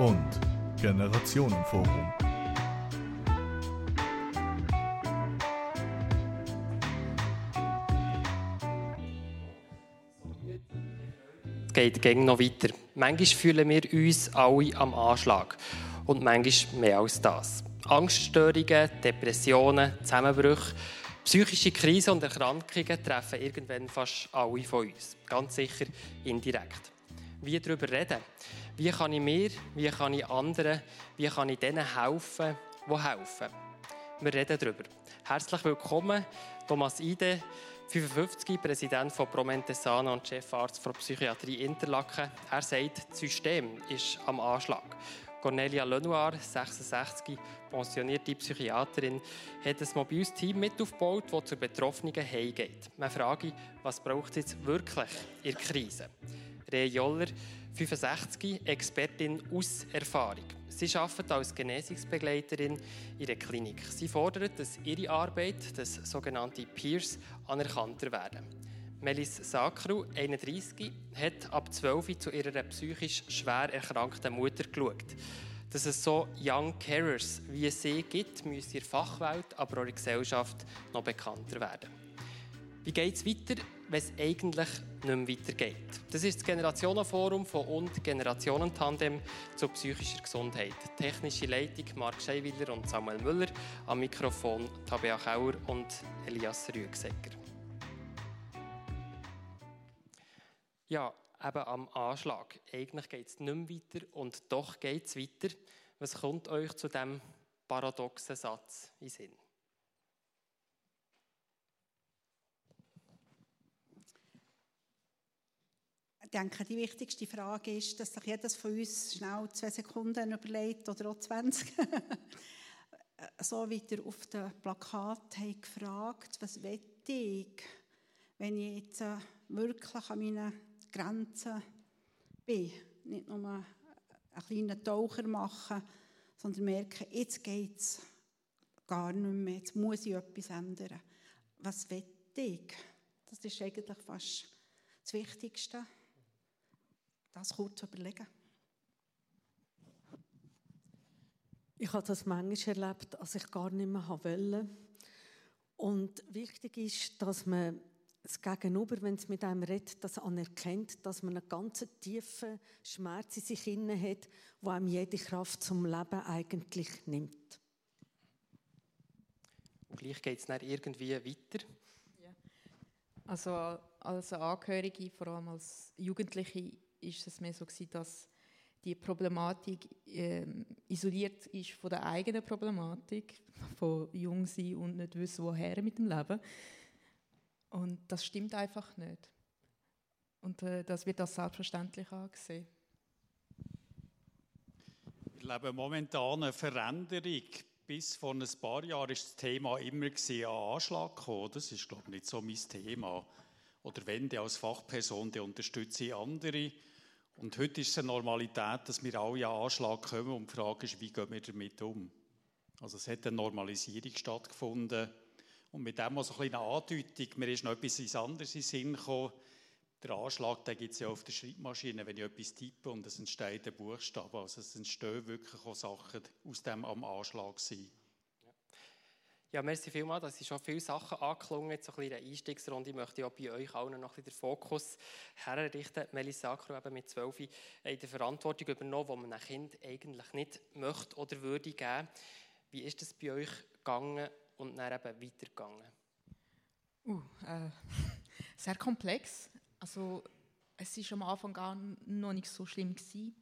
und Generationenforum. Es geht gegen noch weiter. Manchmal fühlen wir uns alle am Anschlag. Und manchmal mehr als das. Angststörungen, Depressionen, Zusammenbrüche, psychische Krisen und Erkrankungen treffen irgendwann fast alle von uns. Ganz sicher indirekt. Wie darüber reden? Wie kann ich mir, wie kann ich anderen, wie kann ich denen helfen, die helfen? Wir reden darüber. Herzlich willkommen, Thomas Ide, 55, Präsident von Promentesana und Chefarzt der Psychiatrie Interlaken. Er sagt, das System ist am Anschlag. Cornelia Lenoir, 66, pensionierte Psychiaterin, hat ein mobiles Team mit aufgebaut, das zu Betroffenen heimgeht. Man fragt, was braucht es jetzt wirklich in der Krise? Reh Joller, 65, Expertin aus Erfahrung. Sie arbeitet als Genesungsbegleiterin in der Klinik. Sie fordert, dass ihre Arbeit, das sogenannte Peers, anerkannter werden. Melis Sakru, 31, hat ab 12 zu ihrer psychisch schwer erkrankten Mutter geschaut. Dass es so Young Carers wie sie gibt, müsste in Fachwelt, aber auch in der Gesellschaft noch bekannter werden. Wie geht es weiter, wenn es eigentlich nicht mehr weitergeht? Das ist das Generationenforum von und Generationentandem zur psychischen Gesundheit. Technische Leitung Marc Scheiwiller und Samuel Müller, am Mikrofon Tabea Kauer und Elias Rüegsecker. Ja, eben am Anschlag. Eigentlich geht es nicht mehr weiter und doch geht es weiter. Was kommt euch zu diesem paradoxen Satz in Sinn? Ich denke, die wichtigste Frage ist, dass sich jedes von uns schnell zwei Sekunden überlegt oder auch 20. so wie ihr auf dem Plakat habt gefragt, was will ich, wenn ich jetzt äh, wirklich an meinen Grenzen bin. Nicht nur einen kleinen Taucher machen, sondern merken, jetzt geht es gar nicht mehr, jetzt muss ich etwas ändern. Was will ich? Das ist eigentlich fast das Wichtigste das kurz überlegen. Ich habe das manchmal erlebt, als ich gar nicht mehr wollte. Und wichtig ist, dass man das Gegenüber, wenn es mit einem redet, das anerkennt, dass man einen ganz tiefen Schmerz in sich inne hat, wo einem jede Kraft zum Leben eigentlich nimmt. Und gleich geht es dann irgendwie weiter. Ja. Also als Angehörige, vor allem als Jugendliche, ist es mehr so gewesen, dass die Problematik äh, isoliert ist von der eigenen Problematik, von jung sein und nicht wissen, woher mit dem Leben. Und das stimmt einfach nicht. Und äh, das wird als selbstverständlich angesehen. Wir leben momentan eine Veränderung. Bis vor ein paar Jahren war das Thema immer an Anschlag gekommen. Das ist, glaube ich, nicht so mein Thema. Oder wenn, dann als Fachperson, dann unterstütze ich andere. Und heute ist es eine Normalität, dass wir alle an Anschlag kommen und die Frage ist, wie gehen wir damit um? Also es hat eine Normalisierung stattgefunden und mit dem so eine kleine Andeutung, mir ist noch etwas anderes in den Sinn gekommen. Der Anschlag, gibt es ja auf der Schreibmaschine, wenn ich etwas tippe und es entsteht ein Buchstabe. Also es entstehen wirklich auch Sachen aus dem am Anschlag sein. Ja, merci vielmals. Das sind schon viele Sachen angeklungen. Jetzt so ein bisschen Einstiegsrunde. Ich möchte auch bei euch allen noch ein den Fokus herrichten. Melissa Akro eben mit 12 in der Verantwortung übernommen, die man einem Kind eigentlich nicht möchte oder würde geben. Wie ist das bei euch gegangen und dann eben weitergegangen? Uh, äh, sehr komplex. Also es ist am Anfang gar noch nicht so schlimm gewesen,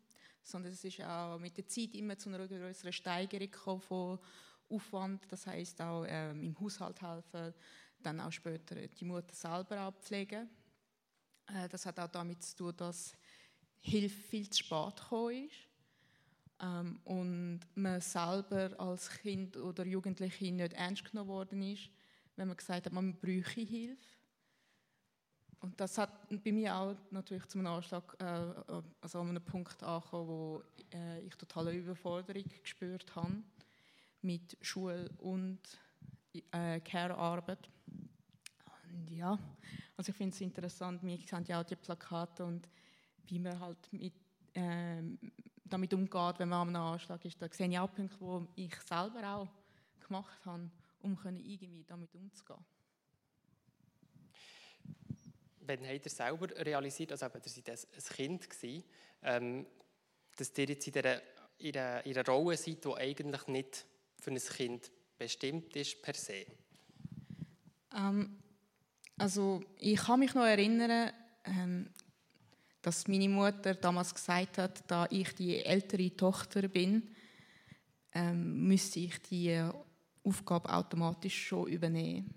sondern es ist auch mit der Zeit immer zu einer größeren Steigerung gekommen von Aufwand, das heißt auch ähm, im Haushalt helfen, dann auch später die Mutter selber abpflegen. Äh, das hat auch damit zu tun, dass Hilfe viel zu spät gekommen ist ähm, und man selber als Kind oder Jugendliche nicht ernst genommen worden ist, wenn man gesagt hat, man bräuchte Hilfe. Und das hat bei mir auch natürlich zum Anschlag, äh, also an einem Punkt angekommen, wo äh, ich totale Überforderung gespürt habe mit Schule und äh, Care-Arbeit. Und ja, also ich finde es interessant, wir sehen ja auch die Plakate und wie man halt mit äh, damit umgeht, wenn man am Anschlag ist. Da sehe ich auch Punkte, die ich selber auch gemacht habe, um irgendwie damit umzugehen. Wann habt ihr selber realisiert, also eben, ihr seid ein Kind gewesen, ähm, dass ihr jetzt in einer Rolle seid, die eigentlich nicht für ein Kind bestimmt ist per se? Ähm, also ich kann mich noch erinnern, ähm, dass meine Mutter damals gesagt hat, da ich die ältere Tochter bin, ähm, müsste ich die Aufgabe automatisch schon übernehmen,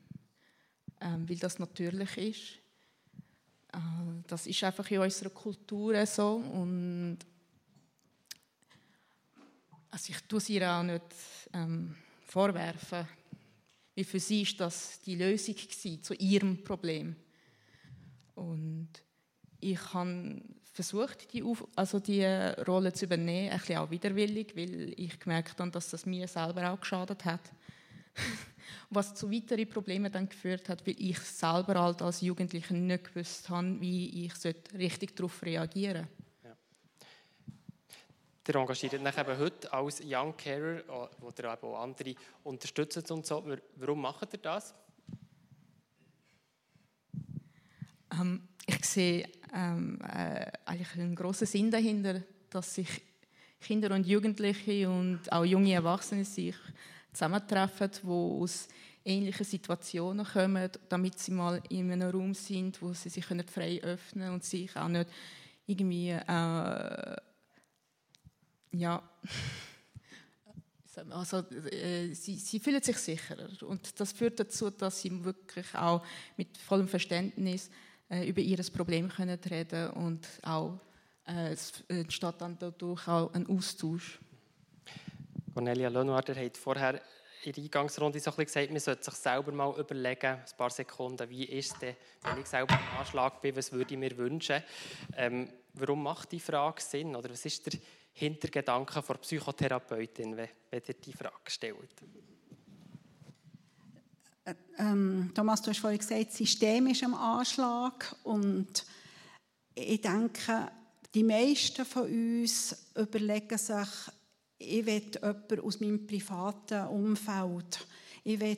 ähm, weil das natürlich ist. Äh, das ist einfach in unserer Kultur so und also ich tue sie auch nicht ähm, vorwerfen, wie für sie ist das die Lösung zu ihrem Problem und ich habe versucht, die, Auf also die Rolle zu übernehmen, ein bisschen auch widerwillig, weil ich gemerkt habe, dass das mir selber auch geschadet hat. Was zu weiteren Problemen dann geführt hat, weil ich selber halt als Jugendliche nicht gewusst habe, wie ich richtig darauf reagieren sollte. Der engagiert eben heute als Young Carer, wo ihr auch andere unterstützt und so. Warum macht ihr das? Ähm, ich sehe ähm, äh, eigentlich einen großen Sinn dahinter, dass sich Kinder und Jugendliche und auch junge Erwachsene sich zusammentreffen, die aus ähnlichen Situationen kommen, damit sie mal in einem Raum sind, wo sie sich frei öffnen können und sich auch nicht irgendwie äh, ja also äh, sie, sie fühlen sich sicherer und das führt dazu, dass sie wirklich auch mit vollem Verständnis äh, über ihr Problem können reden und auch äh, es entsteht dann dadurch auch ein Austausch. Cornelia Lenoir, ihr habt vorher in der Eingangsrunde so ein gesagt, man sollte sich selber mal überlegen, ein paar Sekunden, wie ist es denn, wenn ich selber im Anschlag bin, was würde ich mir wünschen? Ähm, warum macht die Frage Sinn? Oder was ist der Hintergedanke der Psychotherapeutin, wenn, wenn ihr die Frage stellt? Ähm, Thomas, du hast vorhin gesagt, das System ist am Anschlag und ich denke, die meisten von uns überlegen sich, ich will jemanden aus meinem privaten Umfeld. Ich will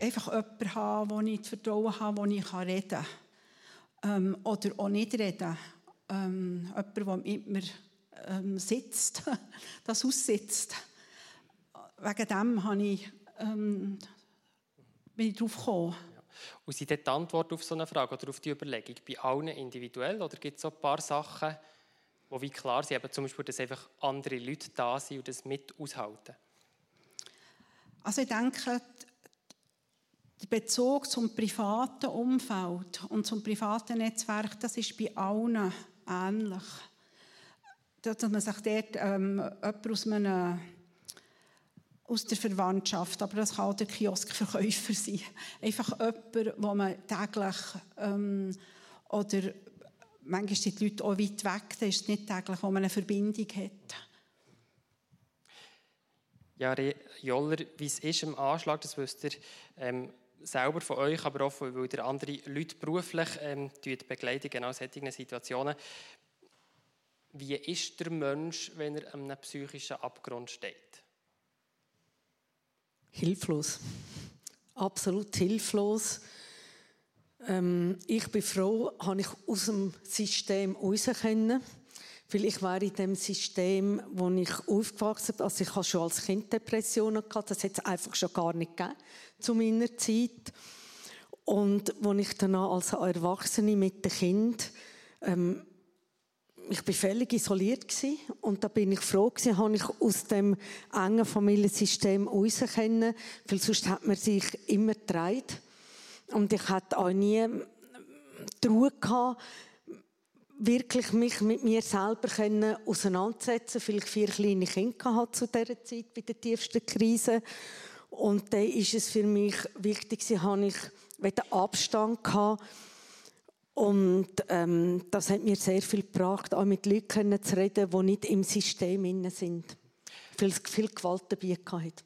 einfach jemanden haben, wo ich Vertrauen habe, wo ich reden kann. Ähm, oder auch nicht reden. Ähm, jemand, der mit mir ähm, sitzt, das aussitzt. Wegen dem habe ich ähm, bin ich darauf gekommen. Ja. Und sind die Antwort auf so eine Frage oder auf die Überlegung bei allen individuell oder gibt es so ein paar Sachen, wo wie klar sind, eben zum Beispiel, dass einfach andere Leute da sind und das mit aushalten? Also ich denke, der Bezug zum privaten Umfeld und zum privaten Netzwerk, das ist bei allen ähnlich. Dass man sich dort ähm, jemand aus einem aus der Verwandtschaft, aber das kann auch der Kioskverkäufer sein. Einfach jemand, wo man täglich ähm, oder manchmal sind die Leute auch weit weg, da ist es nicht täglich, wo man eine Verbindung hat. Ja, Joller, wie es ist im Anschlag, das wisst ihr ähm, selber von euch, aber auch weil ihr andere Leute beruflich ähm, begleiten, genau in solchen Situationen. Wie ist der Mensch, wenn er an einem psychischen Abgrund steht? hilflos. Absolut hilflos. Ähm, ich bin froh, habe ich aus dem System raus können. Weil ich war in dem System, wo ich aufgewachsen bin, also ich hatte schon als Kind Depressionen gehabt, das hat es einfach schon gar nicht gegeben zu meiner Zeit. Und als ich dann als Erwachsene mit dem Kind ähm, ich war völlig isoliert gewesen. und da bin ich froh gewesen, habe ich aus dem engen Familiensystem raus können, weil sonst hat man sich immer getragen. Und ich hatte auch nie die Ruhe gehabt, wirklich mich mit mir selber können auseinandersetzen, weil ich vier kleine Kinder hatte zu dieser Zeit, bei der tiefsten Krise. Und da ist es für mich wichtig, habe ich Abstand gehabt und ähm, das hat mir sehr viel gebracht, auch mit Leuten zu reden, die nicht im System inne sind. Es viel Gewalt dabei hatte.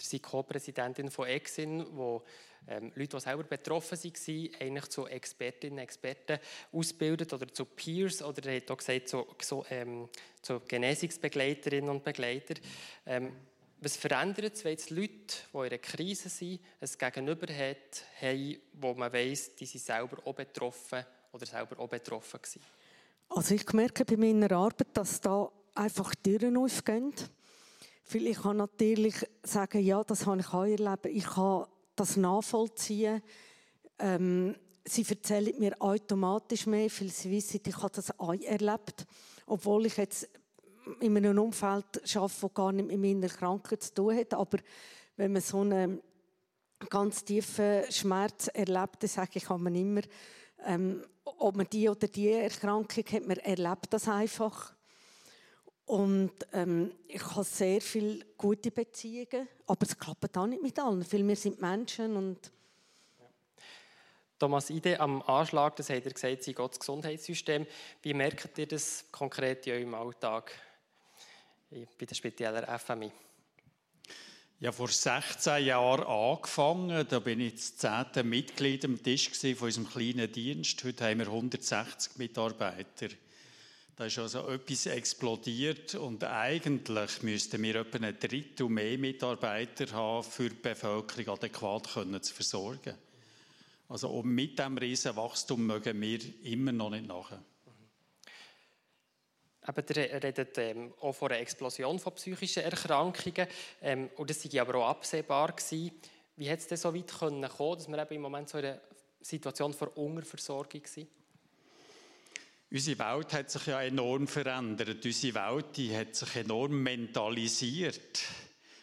Sie ist Co-Präsidentin von Exin, wo ähm, Leute, die selber betroffen waren, eigentlich zu Expertinnen und Experten ausbildet oder zu Peers oder er hat auch gesagt, zu, zu, ähm, zu Genesungsbegleiterinnen und Begleitern. Ähm, was verändert es, wenn jetzt Leute, die in einer Krise sind, ein Gegenüber hat, haben, wo man weiss, die sind selber auch betroffen oder selber auch betroffen gewesen? Also ich merke bei meiner Arbeit, dass da einfach Türen aufgehen. Weil ich kann natürlich sagen, ja, das habe ich auch erlebt. Ich kann das nachvollziehen. Ähm, sie erzählen mir automatisch mehr, weil sie wissen, ich habe das auch erlebt. Obwohl ich jetzt in einem Umfeld arbeite, das gar nicht mit meiner Krankheit zu tun hat. Aber wenn man so einen ganz tiefen Schmerz erlebt, dann sage ich, kann man immer, ähm, ob man die oder die Erkrankung hat, man erlebt das einfach. Und ähm, ich habe sehr viele gute Beziehungen, aber es klappt auch nicht mit allen, weil wir sind Menschen und Thomas Ide, am Anschlag, das hat er gesagt, sei Gottes Gesundheitssystem. Wie merkt ihr das konkret in eurem Alltag bei der Spitaler FMI? Ja, vor 16 Jahren angefangen. Da bin ich das zehnte Mitglied am Tisch von unserem kleinen Dienst. Heute haben wir 160 Mitarbeiter. Da ist also etwas explodiert und eigentlich müssten wir etwa ein Drittel mehr Mitarbeiter haben, für die Bevölkerung adäquat können zu versorgen. Also mit diesem riesen Wachstum mögen wir immer noch nicht nachher. Ihr redet ähm, auch von einer Explosion von psychischen Erkrankungen ähm, und das war aber auch absehbar. Gewesen. Wie hat es so weit kommen dass wir eben im Moment so in einer Situation von Unterversorgung sind? Unsere Welt hat sich ja enorm verändert. Unsere Welt die hat sich enorm mentalisiert.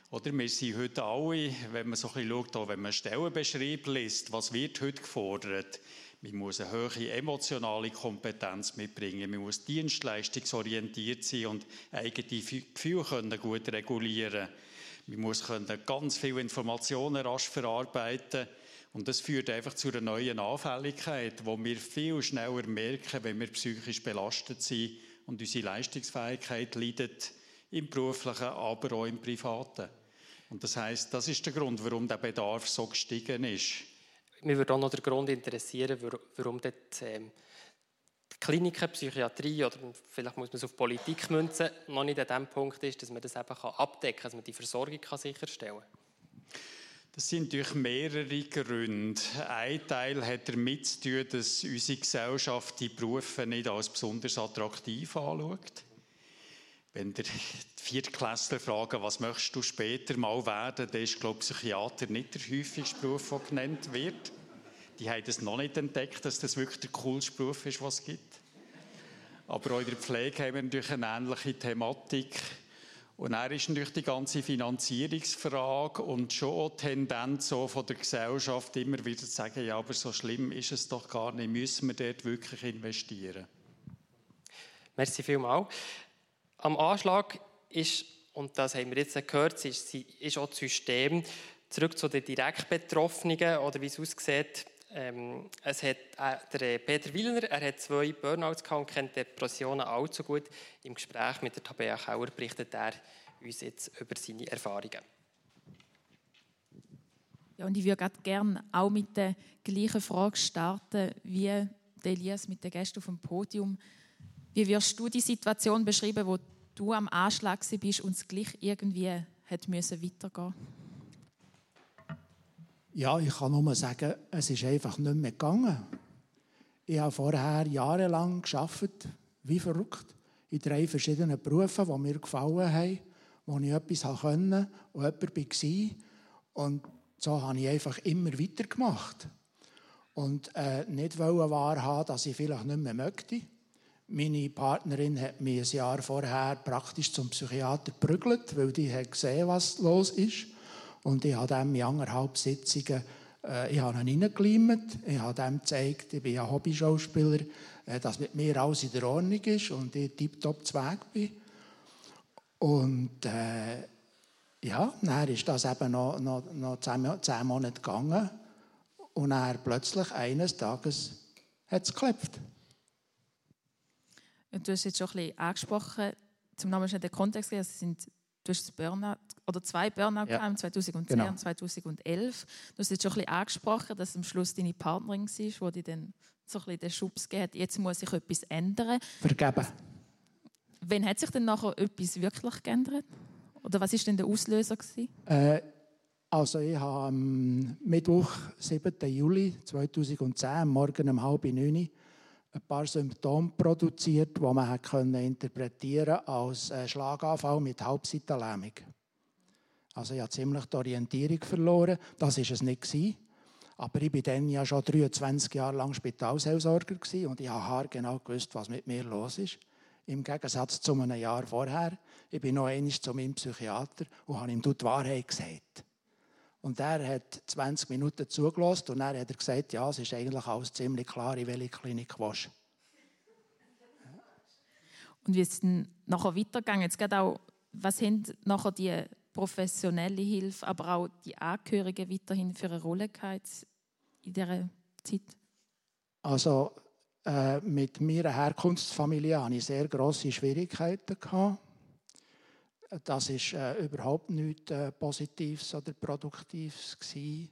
Oder wir sind heute alle, wenn man so ein bisschen schaut, wenn man Stellenbeschrieb liest, was wird heute gefordert? Man muss eine hohe emotionale Kompetenz mitbringen. Man muss dienstleistungsorientiert sein und eigene Gefühle können gut regulieren. Man muss können ganz viele Informationen rasch verarbeiten und das führt einfach zu einer neuen Anfälligkeit, wo wir viel schneller merken, wenn wir psychisch belastet sind und unsere Leistungsfähigkeit leidet, im beruflichen, aber auch im privaten. Und das heißt, das ist der Grund, warum der Bedarf so gestiegen ist. Mir würde auch noch der Grund interessieren, warum dort, ähm, die Kliniken, Psychiatrie oder vielleicht muss man es auf Politik münzen, noch nicht an dem Punkt ist, dass man das eben abdecken kann, dass man die Versorgung kann sicherstellen kann. Das sind durch mehrere Gründe. Ein Teil hat damit zu tun, dass unsere Gesellschaft die Berufe nicht als besonders attraktiv anschaut. Wenn der Viertklässler fragt, was möchtest du später mal werden, dann ist, glaube ich, Psychiater nicht der häufigste Beruf, der genannt wird. Die haben es noch nicht entdeckt, dass das wirklich der coolste Beruf ist, was es gibt. Aber auch in der Pflege haben wir natürlich eine ähnliche Thematik. Und er ist natürlich die ganze Finanzierungsfrage und schon die Tendenz so von der Gesellschaft immer wieder zu sagen, ja, aber so schlimm ist es doch gar nicht, müssen wir dort wirklich investieren. Merci vielmals. Am Anschlag ist, und das haben wir jetzt gehört, ist, ist auch das System, zurück zu den direkt Betroffenen oder wie es aussieht, ähm, es hat, äh, der Peter Willner er hat zwei Burnouts gehabt und kennt Depressionen allzu gut. Im Gespräch mit der Tabea Kauer berichtet er uns jetzt über seine Erfahrungen. Ja, und ich würde gerne auch mit der gleichen Frage starten wie Elias mit den Gästen auf dem Podium. Wie wirst du die Situation beschreiben, wo du am Anschlag bist und es gleich irgendwie hat müssen weitergehen ja, ich kann nur sagen, es ist einfach nicht mehr gegangen. Ich habe vorher jahrelang geschafft, wie verrückt, in drei verschiedenen Berufen, die mir gefallen haben, wo ich etwas konnte und jemand war. Und so habe ich einfach immer weitergemacht. Und äh, nicht wahrhaben, dass ich vielleicht nicht mehr möchte. Meine Partnerin hat mich ein Jahr vorher praktisch zum Psychiater geprügelt, weil die hat gesehen, was los ist. Und ich habe dem in anderthalb Sitzungen äh, ich habe ihn reingeklimmt. Ich habe dem gezeigt, ich bin ja Hobbyschauspieler, äh, dass mit mir alles in der Ordnung ist und ich tiptop zu Weg bin. Und äh, ja, dann ist das eben noch, noch, noch zehn, zehn Monate gegangen. Und dann plötzlich eines Tages hat es geklappt. Du hast jetzt schon ein bisschen angesprochen, zum Namen schon den Kontext gegeben, sind, du hast Burnout oder zwei Burnout Ja. gehabt, 2010 Genau. und 2011. Du hast jetzt schon ein bisschen angesprochen, dass am Schluss deine Partnerin war, die dir dann so ein bisschen den Schubs gegeben hat, jetzt muss sich etwas ändern. Vergeben. Wann hat sich denn nachher etwas wirklich geändert? Oder was war denn der Auslöser? Gewesen? Äh, also ich habe am Mittwoch, 7. Juli 2010, am Morgen um halb neun, ein paar Symptome produziert, die man hat interpretieren als äh, Schlaganfall mit Halbseitenlähmung. Also ich habe ziemlich die Orientierung verloren. Das war es nicht. Aber ich war dann ja schon 23 Jahre lang Spitalseelsorger und ich habe genau gewusst, was mit mir los ist. Im Gegensatz zu einem Jahr vorher. Ich bin noch einmal zu meinem Psychiater und habe ihm die Wahrheit gesagt. Und er hat 20 Minuten zugelassen und dann hat er gesagt, ja, es ist eigentlich alles ziemlich klar, in welche Klinik du willst. Und wie ist es dann nachher weitergegangen? Jetzt gerade auch, was haben nachher die professionelle Hilfe, aber auch die Angehörigen weiterhin für eine Rolle gehabt in dieser Zeit? Also äh, mit meiner Herkunftsfamilie hatte ich sehr grosse Schwierigkeiten. Gehabt. Das war äh, überhaupt nichts äh, Positives oder Produktives. Gewesen.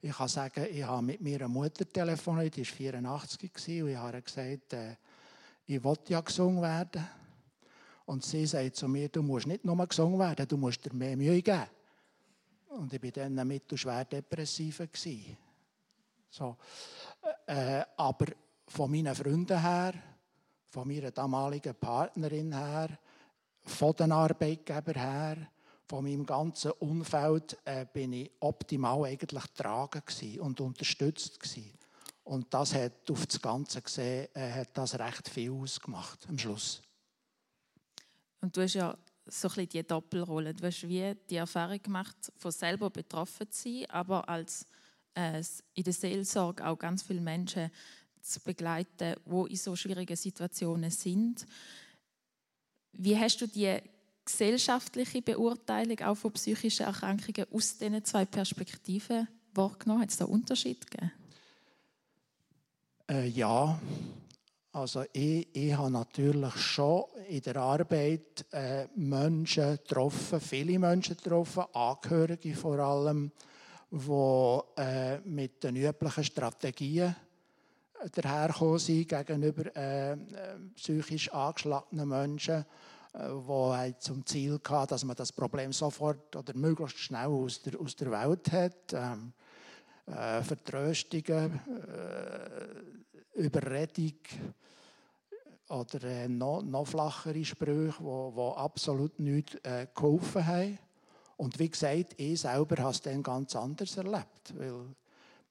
Ich kann sagen, ich habe mit meiner Mutter telefoniert, die war 84 gewesen, und ich habe gesagt, äh, ich will ja gesungen werden. Und sie sagt zu mir, du musst nicht nur gesungen werden, du musst dir mehr Mühe geben. Und ich war dann mittelschwer depressiv. Gewesen. So. Äh, aber von meinen Freunden her, von meiner damaligen Partnerin her, von den Arbeitgebern her, von meinem ganzen Umfeld äh, bin ich optimal eigentlich getragen und unterstützt gewesen. Und das hat auf das Ganze gesehen, äh, hat das recht viel ausgemacht am Schluss. Und du hast ja so ein bisschen die Doppelrolle. Du hast wie die Erfahrung gemacht, von selber betroffen zu sein, aber als äh, in der Seelsorge auch ganz viele Menschen zu begleiten, die in so schwierigen Situationen sind. Wie hast du die gesellschaftliche Beurteilung auch von psychischen Erkrankungen aus diesen zwei Perspektiven wahrgenommen? Hat es da Unterschied gegeben? Äh, ja, also ich, ich habe natürlich schon in der Arbeit äh, Menschen getroffen, viele Menschen getroffen, Angehörige vor allem, die äh, mit den üblichen Strategien dahergekommen sind gegenüber äh, psychisch angeschlagenen Menschen, äh, die zum Ziel hatten, dass man das Problem sofort oder möglichst schnell aus der, aus der Welt hat. Ähm, äh, Vertröstungen, äh, Überredung oder äh, noch, noch flachere Sprüche, die absolut nichts äh, geholfen haben. Und wie gesagt, ich selber habe es dann ganz anders erlebt, weil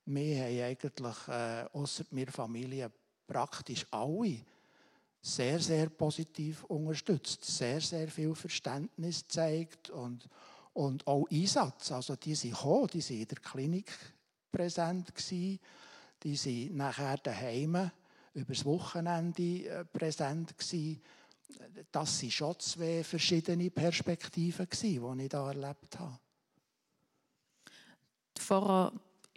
wir haben eigentlich, äh, außer meiner Familie, praktisch alle sehr, sehr positiv unterstützt, sehr, sehr viel Verständnis gezeigt und, und auch Einsatz. Also die sind gekommen, die waren in der Klinik präsent, gewesen, die sind nachher daheim über das Wochenende äh, präsent gewesen. Das waren schon zwei verschiedene Perspektiven, gewesen, die ich da erlebt habe. Vorher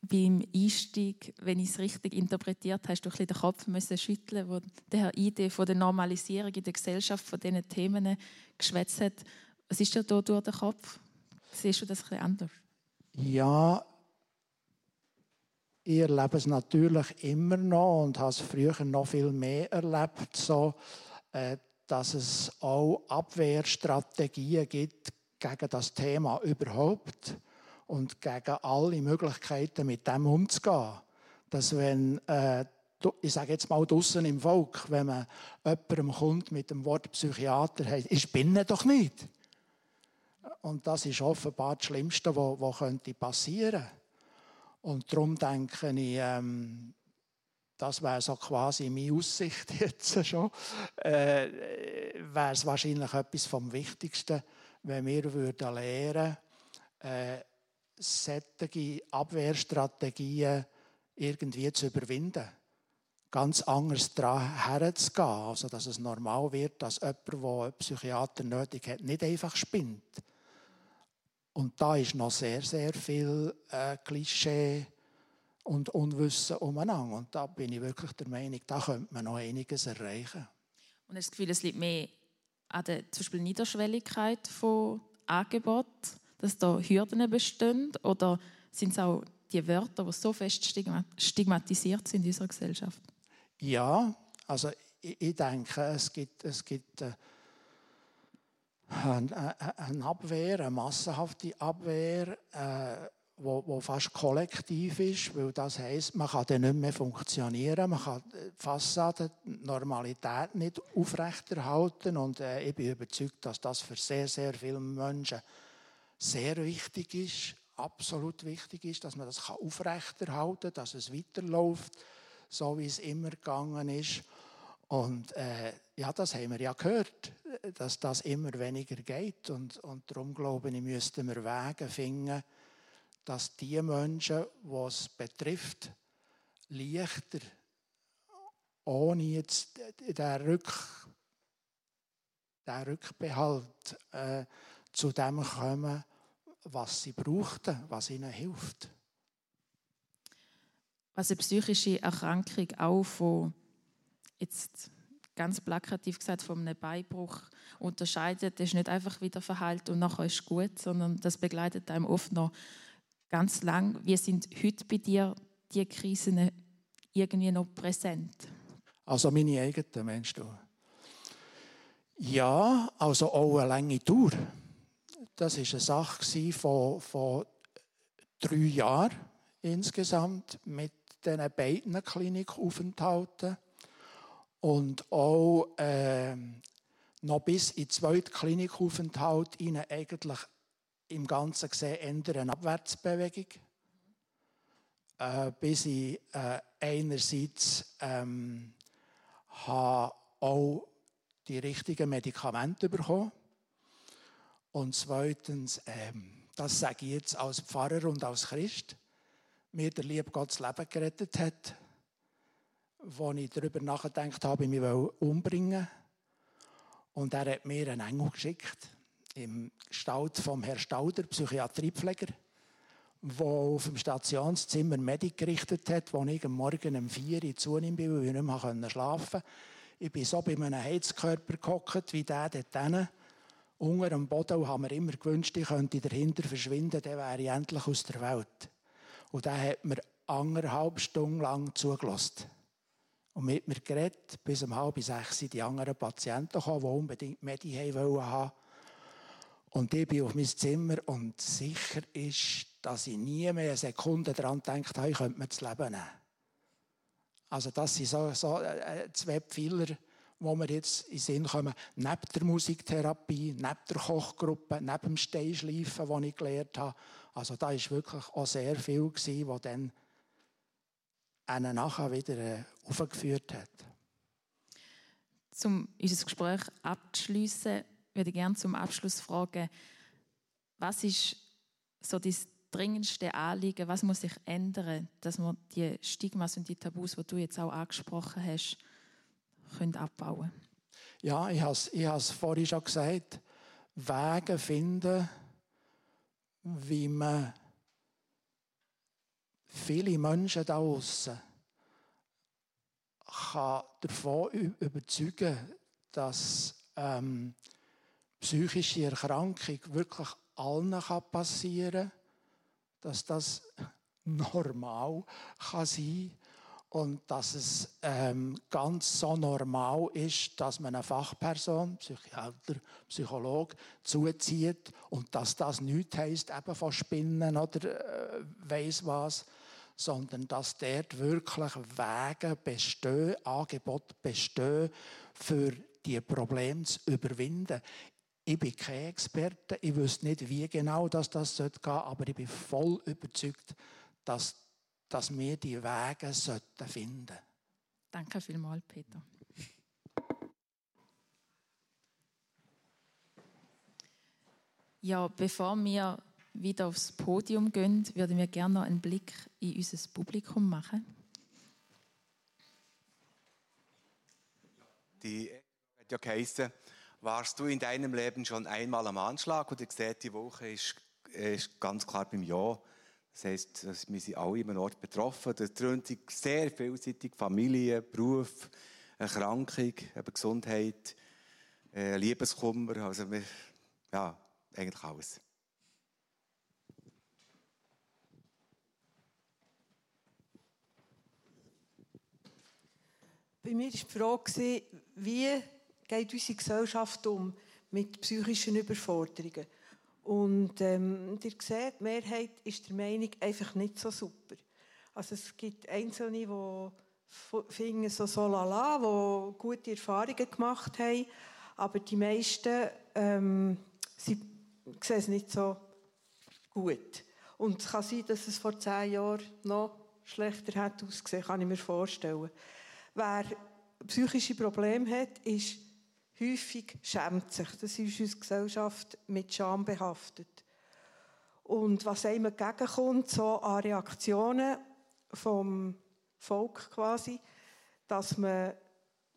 beim Einstieg, wenn ich es richtig interpretiert habe, hast du ein bisschen den Kopf müssen schütteln, wo der Idee von der Normalisierung in der Gesellschaft von diesen Themen geschwätzt hat. Was ist dir da durch den Kopf? Siehst du das ein bisschen anders? Ja, ich erlebe es natürlich immer noch und habe es früher noch viel mehr erlebt, so, äh, dass es auch Abwehrstrategien gibt gegen das Thema überhaupt und gegen alle Möglichkeiten, mit dem umzugehen. Dass wenn, äh, ich sage jetzt mal draussen im Volk, wenn man jemandem kommt mit dem Wort Psychiater, heißt, ich binne doch nicht. Und das ist offenbar das Schlimmste, was, was könnte passieren. Und darum denke ich, ähm, das wäre so quasi meine Aussicht jetzt schon, äh, wäre es wahrscheinlich etwas vom Wichtigsten, wenn wir würden lernen äh, solche Abwehrstrategien irgendwie zu überwinden. Ganz anders daran herzugehen, also dass es normal wird, dass jemand, der einen Psychiater nötig hat, nicht einfach spinnt. Und da ist noch sehr, sehr viel äh, Klischee und Unwissen umeinander. Und da bin ich wirklich der Meinung, da könnte man noch einiges erreichen. Und hast du das Gefühl, es liegt mehr an der zum Beispiel Niederschwelligkeit von Angeboten, dass da Hürden bestehen? Oder sind es auch die Wörter, die so fest stigmatisiert sind in unserer Gesellschaft? Ja, also ich, ich denke, es gibt, es gibt äh, eine, eine Abwehr, eine massenhafte Abwehr, äh, wo, wo, fast kollektiv ist, weil das heißt, man kann dann nicht mehr funktionieren, man kann die Fassade, die Normalität nicht aufrechterhalten und äh, ich bin überzeugt, dass das für sehr, sehr viele Menschen sehr wichtig ist, absolut wichtig ist, dass man das aufrechterhalten kann, dass es weiterläuft, so wie es immer gegangen ist. Und äh, ja, das haben wir ja gehört, dass das immer weniger geht. Und, und darum glaube ich, müssten wir Wege finden, dass die Menschen, die es betrifft, leichter, ohne jetzt den, Rück, den Rückbehalt äh, zu dem kommen, was sie brauchten, was ihnen hilft. Was eine psychische Erkrankung auch von, jetzt ganz plakativ gesagt, von einem Beinbruch unterscheidet, ist nicht einfach wieder Verhalten und nachher ist es gut, sondern das begleitet einem oft noch ganz lang. Wie sind heute bei dir die Krisen irgendwie noch präsent? Also meine eigenen, meinst du? Ja, also auch eine lange Tour. Das war eine Sache von, von drei Jahren insgesamt mit diesen beiden Klinikaufenthalten. Und auch äh, noch bis in den zweiten Klinikaufenthalt ihnen eigentlich im Ganzen gesehen eher eine Abwärtsbewegung. Äh, bis ich äh, einerseits ähm, auch die richtigen Medikamente bekommen und zweitens, ähm, das sage ich jetzt als Pfarrer und als Christ, mir der liebe Gott das Leben gerettet hat, wo ich darüber nachgedacht habe, mich umbringen Und er hat mir einen Engel geschickt, im Gestalt vom Herrn Stauder, Psychiatriepfleger, der auf dem Stationszimmer Medik gerichtet hat, wo ich am Morgen um 4 Uhr zu ihm bin, weil ich nicht mehr schlafen konnte. Ich bin so bei einem Heizkörper gehockt, wie der dort hinten. Unter dem Boden und habe mir immer gewünscht, ich könnte dahinter verschwinden, dann wäre ich endlich aus der Welt. Und der hat mir anderthalb Stunden lang zugelassen. Und mit mir geredet, bis um halb sechs die anderen Patienten kamen, die unbedingt Medi haben Und ich bin auf mein Zimmer und sicher ist, dass ich nie mehr eine Sekunde daran gedacht habe, ich könnte mir das Leben nehmen. Also das sind so, so äh, zwei Pfeiler, wo wir jetzt in den Sinn kommen, neben der Musiktherapie, neben der Kochgruppe, neben dem Steinschleifen, das ich gelernt habe. Also da war wirklich auch sehr viel, was dann einen nachher wieder äh, aufgeführt hat. Um unser Gespräch abzuschließen, würde ich gerne zum Abschluss fragen, was ist so das dringendste Anliegen, was muss sich ändern, dass wir die Stigmas und die Tabus, die du jetzt auch angesprochen hast, können abbauen. Ja, ich habe es ich vorhin schon gesagt, Wege finden, wie man viele Menschen da draußen davon überzeugen dass ähm, psychische Erkrankung wirklich allen passieren kann, dass das normal kann sein kann und dass es ähm, ganz so normal ist, dass man eine Fachperson, Psychiater, Psychologe zuzieht und dass das nichts heisst, eben von Spinnen oder äh, weiss was, sondern dass dort wirklich Wege bestehen, Angebote bestehen, für die Probleme zu überwinden. Ich bin kein Experte, ich wüsste nicht, wie genau das, das gehen sollte, aber ich bin voll überzeugt, dass dass wir die Wege sollten finden Danke vielmals, Peter. Ja, bevor wir wieder aufs Podium gehen, würden wir gerne noch einen Blick in unser Publikum machen. Die hat ja geheißen, warst du in deinem Leben schon einmal am Anschlag? Und ihr seht, die Woche ist, ist ganz klar beim Ja das heisst, wir sind alle immer Ort betroffen. Da dröhnt sich sehr vielseitig Familie, Beruf, Erkrankung, Gesundheit, äh, Liebeskummer. Also, wir, ja, eigentlich alles. Bei mir war die Frage, wie geht unsere Gesellschaft um mit psychischen Überforderungen? Und ähm, ihr seht, die Mehrheit ist der Meinung, einfach nicht so super. Also es gibt Einzelne, die finden so so lala, die gute Erfahrungen gemacht haben, aber die meisten ähm, sie sehen es nicht so gut. Und es kann sein, dass es vor zehn Jahren noch schlechter hat ausgesehen, kann ich mir vorstellen. Wer psychische Probleme hat, ist häufig schämt sich. Das ist unsere Gesellschaft mit Scham behaftet. Und was einem entgegenkommt, so an Reaktionen vom Volk quasi, dass man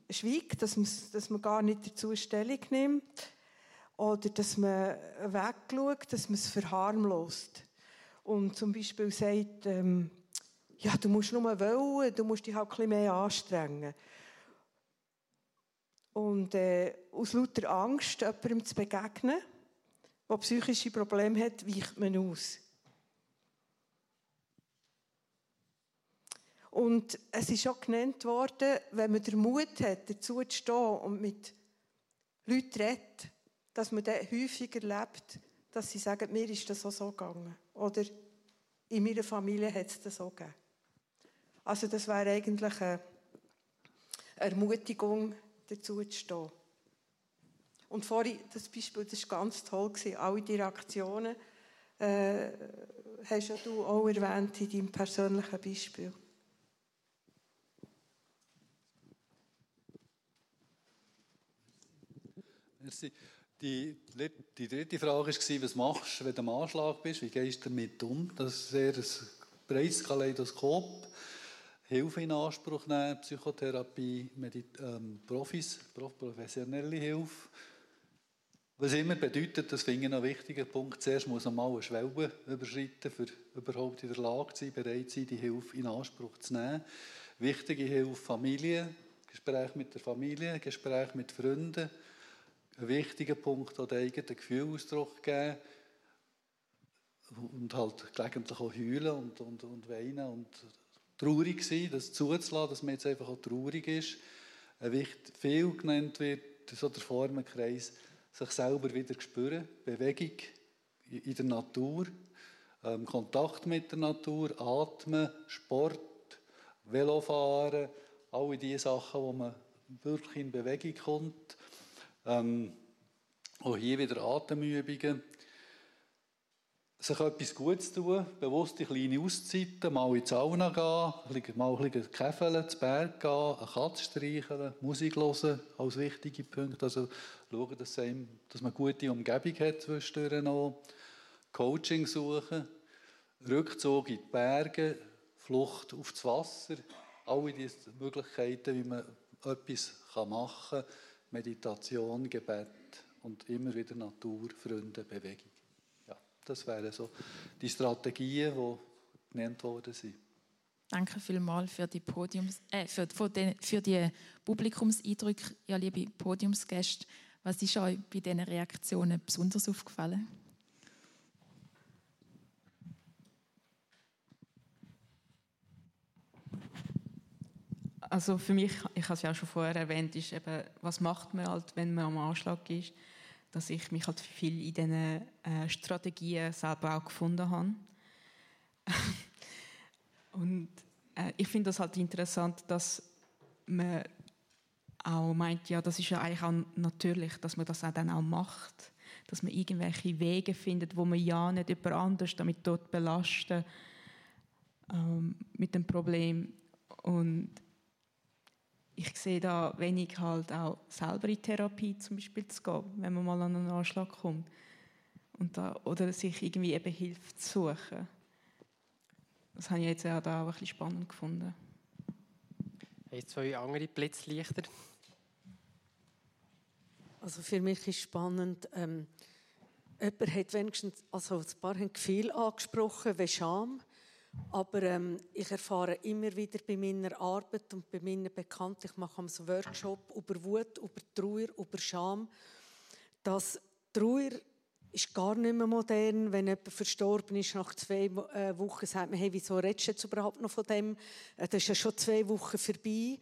schweigt, dass man, dass man gar nicht dazu Stellung nimmt oder dass man wegschaut, dass man es verharmlost. Und zum Beispiel sagt, ähm, ja, du musst nur wollen, du musst dich halt ein bisschen mehr anstrengen. Und äh, aus lauter Angst, jemandem zu begegnen, der psychische Probleme hat, weicht man aus. Und es ist auch genannt worden, wenn man den Mut hat, dazu zu stehen und mit Leuten redet, dass man dann häufig erlebt, dass sie sagen, mir ist das auch so gegangen. Oder in meiner Familie hat es das so gegeben. Also das wäre eigentlich eine Ermutigung, dazu zu stehen. Und vorhin, das Beispiel, das war ganz toll, alle die Reaktionen äh, hast ja du auch erwähnt in deinem persönlichen Beispiel. Merci. Die, die dritte Frage war, was machst du, wenn du am Anschlag bist? Wie gehst du damit um? Das ist sehr ein breites Kaleidoskop. Hilfe in Anspruch nehmen, Psychotherapie, Medit ähm, Profis, professionelle Hilfe. Was immer bedeutet, das finde ich ein wichtiger Punkt. Zuerst muss man mal eine Schwelle überschreiten, für überhaupt in der Lage zu sein, bereit zu sein, die Hilfe in Anspruch zu nehmen. Wichtige Hilfe Familie, Gespräch mit der Familie, Gespräch mit Freunden. Ein wichtiger Punkt, auch den eigenen Gefühlausdruck geben und halt gelegentlich auch heulen und, und, und weinen und traurig sein, das zuzulassen, dass man jetzt einfach auch traurig ist. Wicht, viel genannt wird, so der Formenkreis, sich selber wieder spüren, Bewegung in der Natur, ähm, Kontakt mit der Natur, Atmen, Sport, Velofahren, alle diese Sachen, wo man wirklich in Bewegung kommt. Ähm, auch hier wieder Atemübungen sich etwas Gutes tun, bewusste kleine Auszeiten, mal in die Sauna gehen, mal ein bisschen käfeln, zu Berg gehen, eine Katze streicheln, Musik hören, als wichtige Punkte. Also schauen, dass, man eine gute Umgebung hat zwischendurch noch. Coaching suchen, Rückzug in die Berge, Flucht auf das Wasser, alle diese Möglichkeiten, wie man etwas machen kann. Meditation, Gebet und immer wieder Natur, Freunde, Bewegung. Das wären so die Strategien, die genannt worden sind. Danke vielmals für die, Podiums, äh, für, für, die, für die Publikumseindrücke, ja, liebe Podiumsgäste. Was ist euch bei diesen Reaktionen besonders aufgefallen? Also für mich, ich habe es ja auch schon vorher erwähnt, ist eben, was macht man halt, wenn man am Anschlag ist dass ich mich halt viel in diesen äh, Strategien selber auch gefunden habe. und äh, ich finde das halt interessant, dass man auch meint, ja, das ist ja eigentlich auch natürlich, dass man das auch dann auch macht. Dass man irgendwelche Wege findet, wo man ja nicht jemand anders damit dort belasten ähm, mit dem Problem. Und ich sehe da wenig halt auch selber in Therapie zum Beispiel zu gehen, wenn man mal an einen Anschlag kommt. Und da, oder sich irgendwie eben Hilfe zu suchen. Das habe ich jetzt auch, da auch ein bisschen spannend gefunden. Jetzt zwei andere Blitzlichter. Also für mich ist spannend, ähm, jemand hat wenigstens, also ein paar haben Gefühl angesprochen, wie Scham. Aber ähm, ich erfahre immer wieder bei meiner Arbeit und bei meinen Bekannten, ich mache einen Workshop über Wut, über Trauer, über Scham, dass Trauer ist gar nicht mehr modern. Wenn jemand verstorben ist, nach zwei äh, Wochen sagt man, hey, wieso redest du jetzt überhaupt noch von dem? Äh, das ist ja schon zwei Wochen vorbei.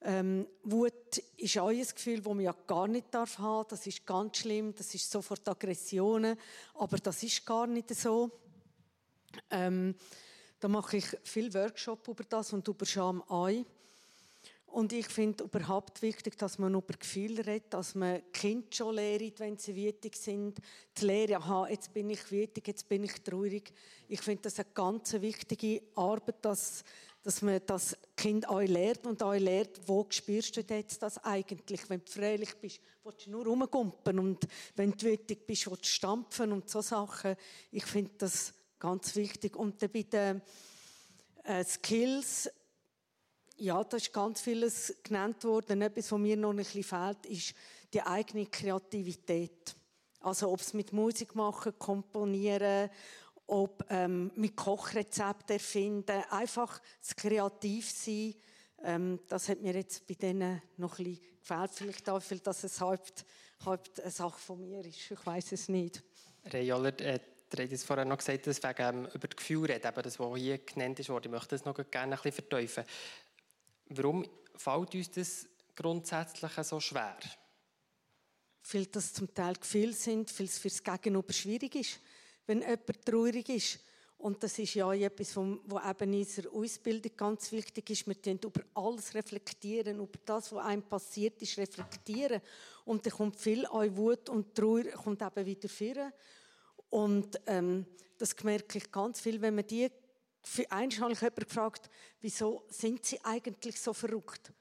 Ähm, Wut ist auch ein Gefühl, das man ja gar nicht haben darf Das ist ganz schlimm, das ist sofort Aggressionen, aber das ist gar nicht so. Ähm, da mache ich viel Workshop über das und über Scham ein. Und ich finde überhaupt wichtig, dass man über Gefühle redet, dass man Kind schon lehrt, wenn sie wütig sind. Die Lehre, aha, jetzt bin ich wütig, jetzt bin ich traurig. Ich finde das eine ganz wichtige Arbeit, dass, dass man das Kind euch lehrt und euch lehrt, wo spürst du jetzt das eigentlich? Wenn du fröhlich bist, willst du nur rumgumpen und wenn du wütig bist, willst du stampfen und so Sachen. Ich finde das ganz wichtig. Und dann bei den äh, Skills ja, da ist ganz vieles genannt worden. Etwas, was mir noch ein bisschen fehlt, ist die eigene Kreativität. Also ob es mit Musik machen, komponieren, ob ähm, mit Kochrezepten erfinden, einfach das Kreativsein. Ähm, das hat mir jetzt bei denen noch ein bisschen gefällt. Vielleicht auch, weil das ein Haupt, Haupt eine Sache von mir ist. Ich weiß es nicht. Rejoller, äh, ihr habt es vorher noch gesagt, dass wegen ähm, über das Gefühl reden, eben das, was hier genannt ist, ich möchte das noch gerne ein bisschen verteufeln. Warum fällt uns das grundsätzlich so schwer? Weil das zum Teil Gefühle sind, weil es für das Gegenüber schwierig ist, wenn jemand traurig ist. Und das ist ja etwas, was eben in unserer Ausbildung ganz wichtig ist. Wir über alles reflektieren, über das, was einem passiert ist, reflektieren. Und dann kommt viel an Wut und Trauer kommt eben wieder vor. Und ähm, das merke ich ganz viel, wenn man die für einmal habe gefragt, wieso sind Sie eigentlich so verrückt?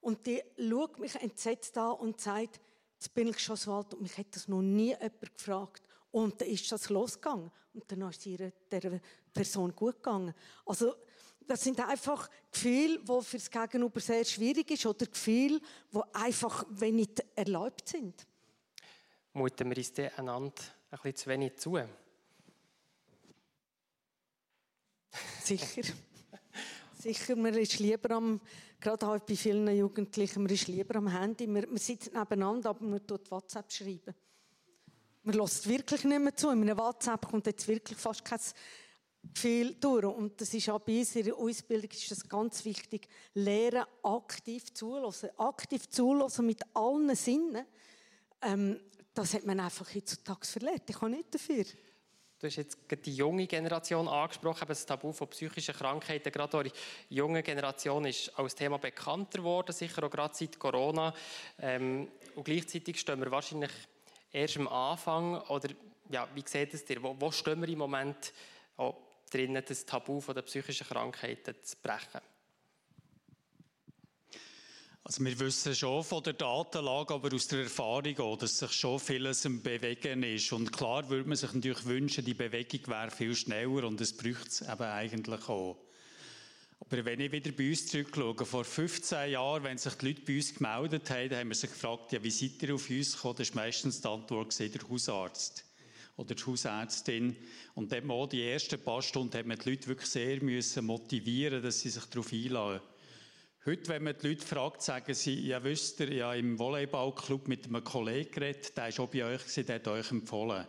Und die schaut mich entsetzt an und sagt, jetzt bin ich schon so alt und mich hat das noch nie jemand gefragt. Und dann ist das losgegangen. Und dann ist es der Person gut gegangen. Also, das sind einfach Gefühle, die für das Gegenüber sehr schwierig sind oder Gefühle, die einfach wenig erlaubt sind. Muten wir uns einander ein bisschen zu wenig zu? Sicher. Sicher, man ist lieber am, gerade halt bei vielen Jugendlichen, man ist lieber am Handy. Man, man sitzt nebeneinander, aber man tut WhatsApp schreiben. Man lässt wirklich nicht mehr zu. In einem WhatsApp kommt jetzt wirklich fast kein Gefühl durch. Und das ist auch bei uns in der Ausbildung ist das ganz wichtig. Lehren aktiv zulassen. Aktiv zulassen mit allen Sinnen. Ähm, das hat man einfach heutzutage verlernt. Ich kann nicht dafür. Du hast jetzt die junge Generation angesprochen, das Tabu von psychischen Krankheiten. Gerade eure junge Generation ist als Thema bekannter geworden, sicher auch gerade seit Corona. Ähm, und gleichzeitig stehen wir wahrscheinlich erst am Anfang. Oder ja, wie seht es dir? Wo, wo stehen wir im Moment auch drinnen, das Tabu von der psychischen Krankheiten zu brechen? Also wir wissen schon von der Datenlage, aber aus der Erfahrung auch, dass sich schon vieles im Bewegen ist. Und klar würde man sich natürlich wünschen, die Bewegung wäre viel schneller und es bräuchte es eben eigentlich auch. Aber wenn ich wieder bei uns zurückschaue, vor 15 Jahren, wenn sich die Leute bei uns gemeldet haben, haben wir sie gefragt, ja, wie seid ihr auf uns gekommen? Das war meistens die Antwort, der Hausarzt oder die Hausärztin. Und dann auch die ersten paar Stunden hat man die Leute wirklich sehr müssen motivieren, dass sie sich darauf einladen. Heute, wenn man die Leute fragt, sagen sie, ja, wisst ihr, ja, im Volleyballclub mit einem Kollegen geredet, der war auch bei euch, der hat euch empfohlen.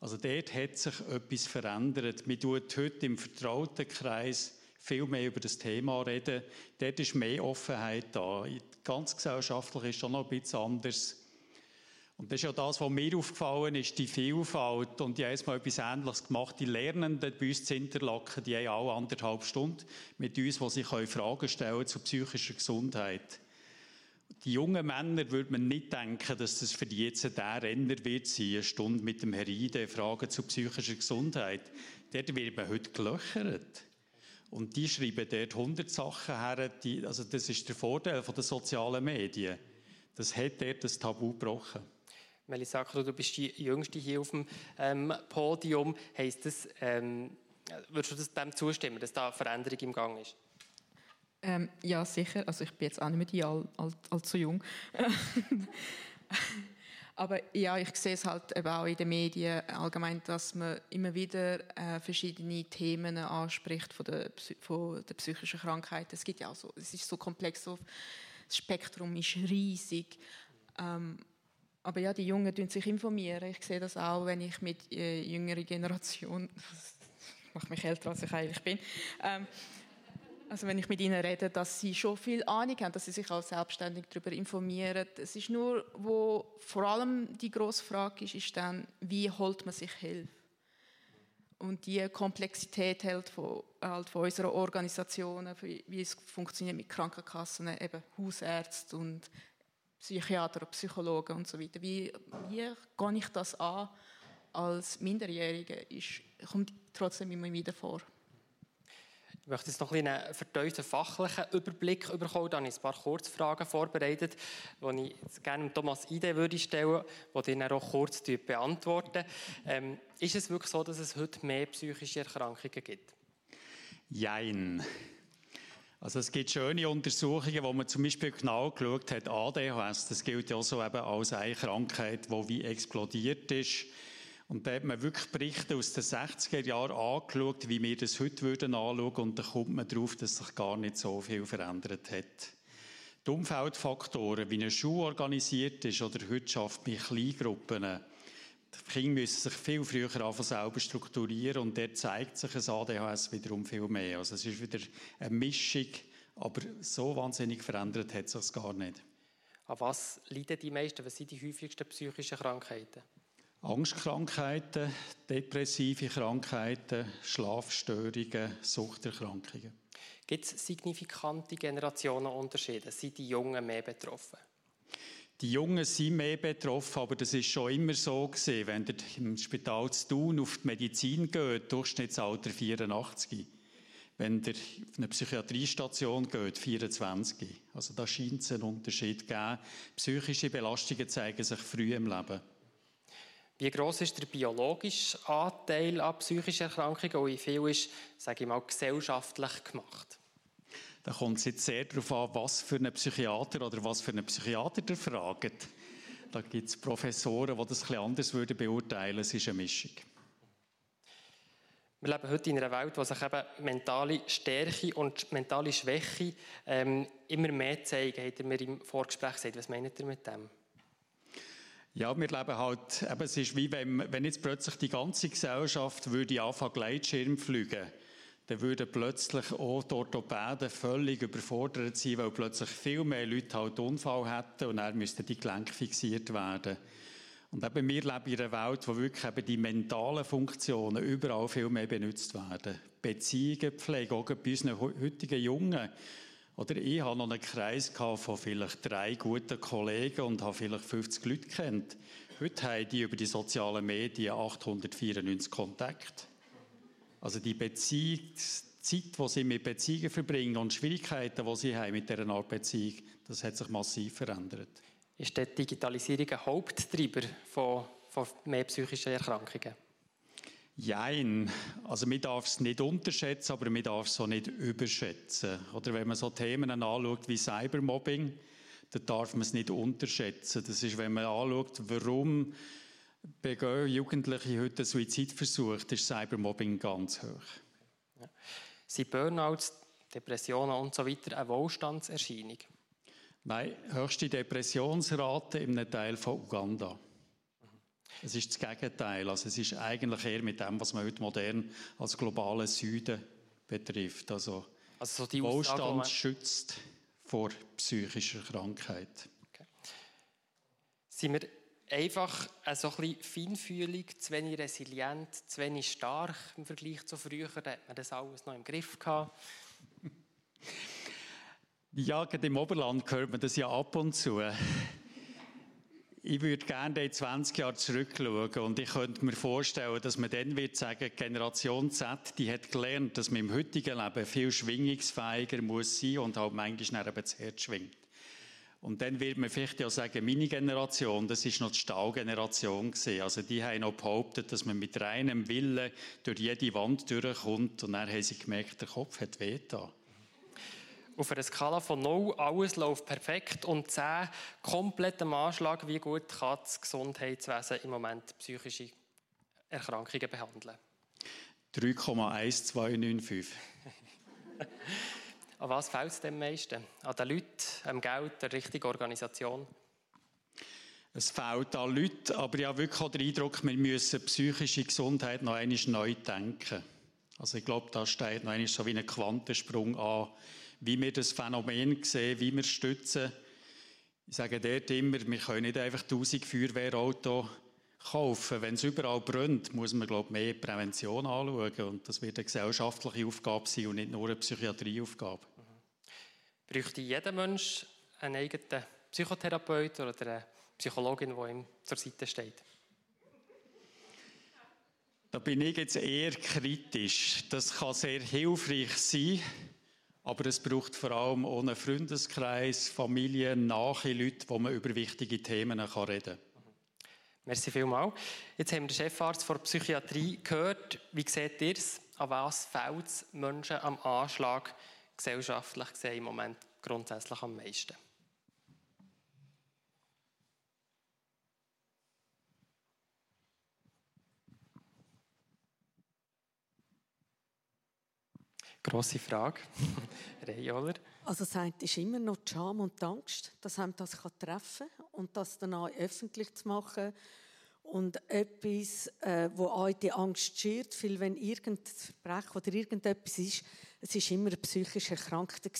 Also dort hat sich etwas verändert. Man tut heute im vertrauten Kreis viel mehr über das Thema reden. Dort ist mehr Offenheit da. Ganz gesellschaftlich ist schon noch ein bisschen anders. Und das ist ja das, was mir aufgefallen ist, die Vielfalt. Und ich habe mal etwas Ähnliches gemacht. Die Lernenden bei uns zu Interlaken, die haben alle anderthalb Stunden mit uns, wo sie Fragen stellen zu psychischer Gesundheit. Die jungen Männer würde man nicht denken, dass das für die jetzt der Renner wird sein, eine Stunde mit dem Heride Fragen zu psychischer Gesundheit. Dort wird man heute gelöchert. Und die schreiben dort 100 Sachen her. Die, also das ist der Vorteil der sozialen Medien. Das hat dort das Tabu gebrochen. Melisakro, du bist die Jüngste hier auf dem ähm, Podium. Heißt das, ähm, würdest du das dem zustimmen, dass da Veränderung im Gang ist? Ähm, ja, sicher. Also ich bin jetzt auch nicht mehr die all, all, allzu jung. Aber ja, ich sehe es halt eben auch in den Medien allgemein, dass man immer wieder äh, verschiedene Themen anspricht von der, von der psychischen Krankheit. Es gibt ja auch so, es ist so komplex, so, das Spektrum ist riesig. Ähm, aber ja, die Jungen tun sich informieren. Ich sehe das auch, wenn ich mit äh, jüngerer Generation, ich mache mich älter als ich eigentlich bin, ähm, Also wenn ich mit ihnen rede, dass sie schon viel Ahnung haben, dass sie sich auch selbstständig darüber informieren. Es ist nur, wo vor allem die grosse Frage ist, ist dann, wie holt man sich Hilfe? Und die Komplexität halt von, halt von unserer Organisationen, wie es funktioniert mit Krankenkassen, eben Hausärzte und Psychiater Psychologen und so weiter. Wie, wie gehe ich das an als Minderjährige, ist, kommt trotzdem immer wieder vor. Ich möchte jetzt noch einen vertieften fachlichen Überblick bekommen. Da habe ich ein paar Kurzfragen vorbereitet, die ich gerne Thomas Ide würde stellen würde, die dann auch kurz beantworten. Ähm, ist es wirklich so, dass es heute mehr psychische Erkrankungen gibt? Jein. Also es gibt schöne Untersuchungen, wo man zum Beispiel genau geschaut hat, ADHS, das gilt ja so eben als eine Krankheit, die wie explodiert ist und da hat man wirklich Berichte aus den 60er Jahren angeschaut, wie wir das heute würden anschauen und da kommt man darauf, dass sich gar nicht so viel verändert hat. Die Umfeldfaktoren, wie eine Schule organisiert ist oder heute schafft bei Kleingruppen, die Kinder müssen sich viel früher anfangen, selber strukturieren und der zeigt sich ein ADHS wiederum viel mehr. Also es ist wieder eine Mischung, aber so wahnsinnig verändert hat sich gar nicht. An was leiden die meisten? Was sind die häufigsten psychischen Krankheiten? Angstkrankheiten, depressive Krankheiten, Schlafstörungen, Suchterkrankungen. Gibt es signifikante Generationenunterschiede? Sind die Jungen mehr betroffen? Die Jungen sind mehr betroffen, aber das ist schon immer so gewesen. Wenn ihr im Spital zu tun auf die Medizin geht, Durchschnittsalter 84. Wenn ihr auf eine Psychiatriestation geht, 24. Also da scheint es einen Unterschied zu geben. Psychische Belastungen zeigen sich früh im Leben. Wie groß ist der biologische Anteil an psychischen Erkrankungen und wie viel ist, sage ich mal, gesellschaftlich gemacht? Da kommt es jetzt sehr darauf an, was für einen Psychiater oder was für einen Psychiater der fragt. Da gibt es Professoren, die das etwas anders würden beurteilen. Es ist eine Mischung. Wir leben heute in einer Welt, wo sich eben mentale Stärke und mentale Schwäche ähm, immer mehr zeigen, hat mir im Vorgespräch gesagt. Was meint ihr mit dem? Ja, wir leben halt, eben, es ist wie wenn, wenn jetzt plötzlich die ganze Gesellschaft würde anfangen Gleitschirm fliegen, dann würden plötzlich auch die Orthopäden völlig überfordert sein, weil plötzlich viel mehr Leute halt Unfall hätten und dann müssten die Gelenke fixiert werden. Und eben wir leben in einer Welt, wo wirklich eben die mentalen Funktionen überall viel mehr benutzt werden. Beziehungen auch bei unseren heutigen Jungen oder ich hatte noch einen Kreis von vielleicht drei guten Kollegen und habe vielleicht 50 Leute kennt. Heute haben die über die sozialen Medien 894 Kontakte. Also die Beziehungszeit, die sie mit Beziehungen verbringen und Schwierigkeiten, die sie haben mit dieser Art Beziehung, das hat sich massiv verändert. Ist die Digitalisierung ein Haupttreiber von, von mehr psychischen Erkrankungen? Jein. Also man darf es nicht unterschätzen, aber man darf es auch nicht überschätzen. Oder wenn man so Themen anschaut wie Cybermobbing, dann darf man es nicht unterschätzen. Das ist, wenn man anschaut, warum begehen Jugendliche heute einen Suizidversuch, ist Cybermobbing ganz hoch. Ja. Sind Burnouts, Depressionen und so weiter eine Wohlstandserscheinung? Nein, höchste Depressionsrate im Teil von Uganda. Es ist das Gegenteil. Also es ist eigentlich eher mit dem, was man heute modern als globalen Süden betrifft. Also, also so die Wohlstand Aussage, schützt vor psychischer Krankheit. Okay. Sind wir einfach so ein bisschen feinfühlig, zu wenig resilient, zu wenig stark im Vergleich zu früher? Da hat man das alles noch im Griff gehabt. Ja, im Oberland hört man das ja ab und zu. Ich würde gerne in 20 Jahre zurückschauen und ich könnte mir vorstellen, dass man dann wird sagen, Generation Z, die hat gelernt, dass man im heutigen Leben viel schwingungsfähiger muss sein und halt manchmal eben das Herz schwingt. Und dann wird man vielleicht ja sagen, meine Generation, das ist noch die Stahlgeneration gewesen. Also die haben noch behauptet, dass man mit reinem Willen durch jede Wand durchkommt und dann haben sie gemerkt, der Kopf hat weh da auf einer Skala von 0, alles läuft perfekt und 10, komplett am Anschlag, wie gut kann das Gesundheitswesen im Moment psychische Erkrankungen behandeln? 3,1295. An was fällt es dem meisten? An den Leuten, am Geld, der richtigen Organisation? Es fehlt an Leuten, aber ich habe wirklich den Eindruck, wir müssen psychische Gesundheit noch einmal neu denken. Also ich glaube, da steht noch einmal so wie ein Quantensprung an, wie wir das Phänomen sehen, wie wir stützen. Ich sage dort immer, wir können nicht einfach 1000 Feuerwehrautos kaufen. Wenn es überall brennt, muss man glaube ich, mehr Prävention anschauen. Und das wird eine gesellschaftliche Aufgabe sein und nicht nur eine Psychiatrieaufgabe. Mhm. Bräuchte jeder Mensch einen eigenen Psychotherapeut oder eine Psychologin, die ihm zur Seite steht? Da bin ich jetzt eher kritisch. Das kann sehr hilfreich sein, aber es braucht vor allem einen Freundeskreis, Familie, nahe Leute, wo man über wichtige Themen reden kann. Merci vielmals. Jetzt haben wir den Chefarzt der Psychiatrie gehört. Wie seht ihr es? An was fällt es Menschen am Anschlag gesellschaftlich gesehen im Moment grundsätzlich am meisten? Grosse Frage. Reyoler. Also das eine ist immer noch die Scham und die Angst, dass einem das treffen kann und das dann auch öffentlich zu machen. Und etwas, äh, wo auch die Angst schürt, weil wenn irgendein Verbrechen oder irgendetwas ist, es ist immer ein psychisch Erkrankter.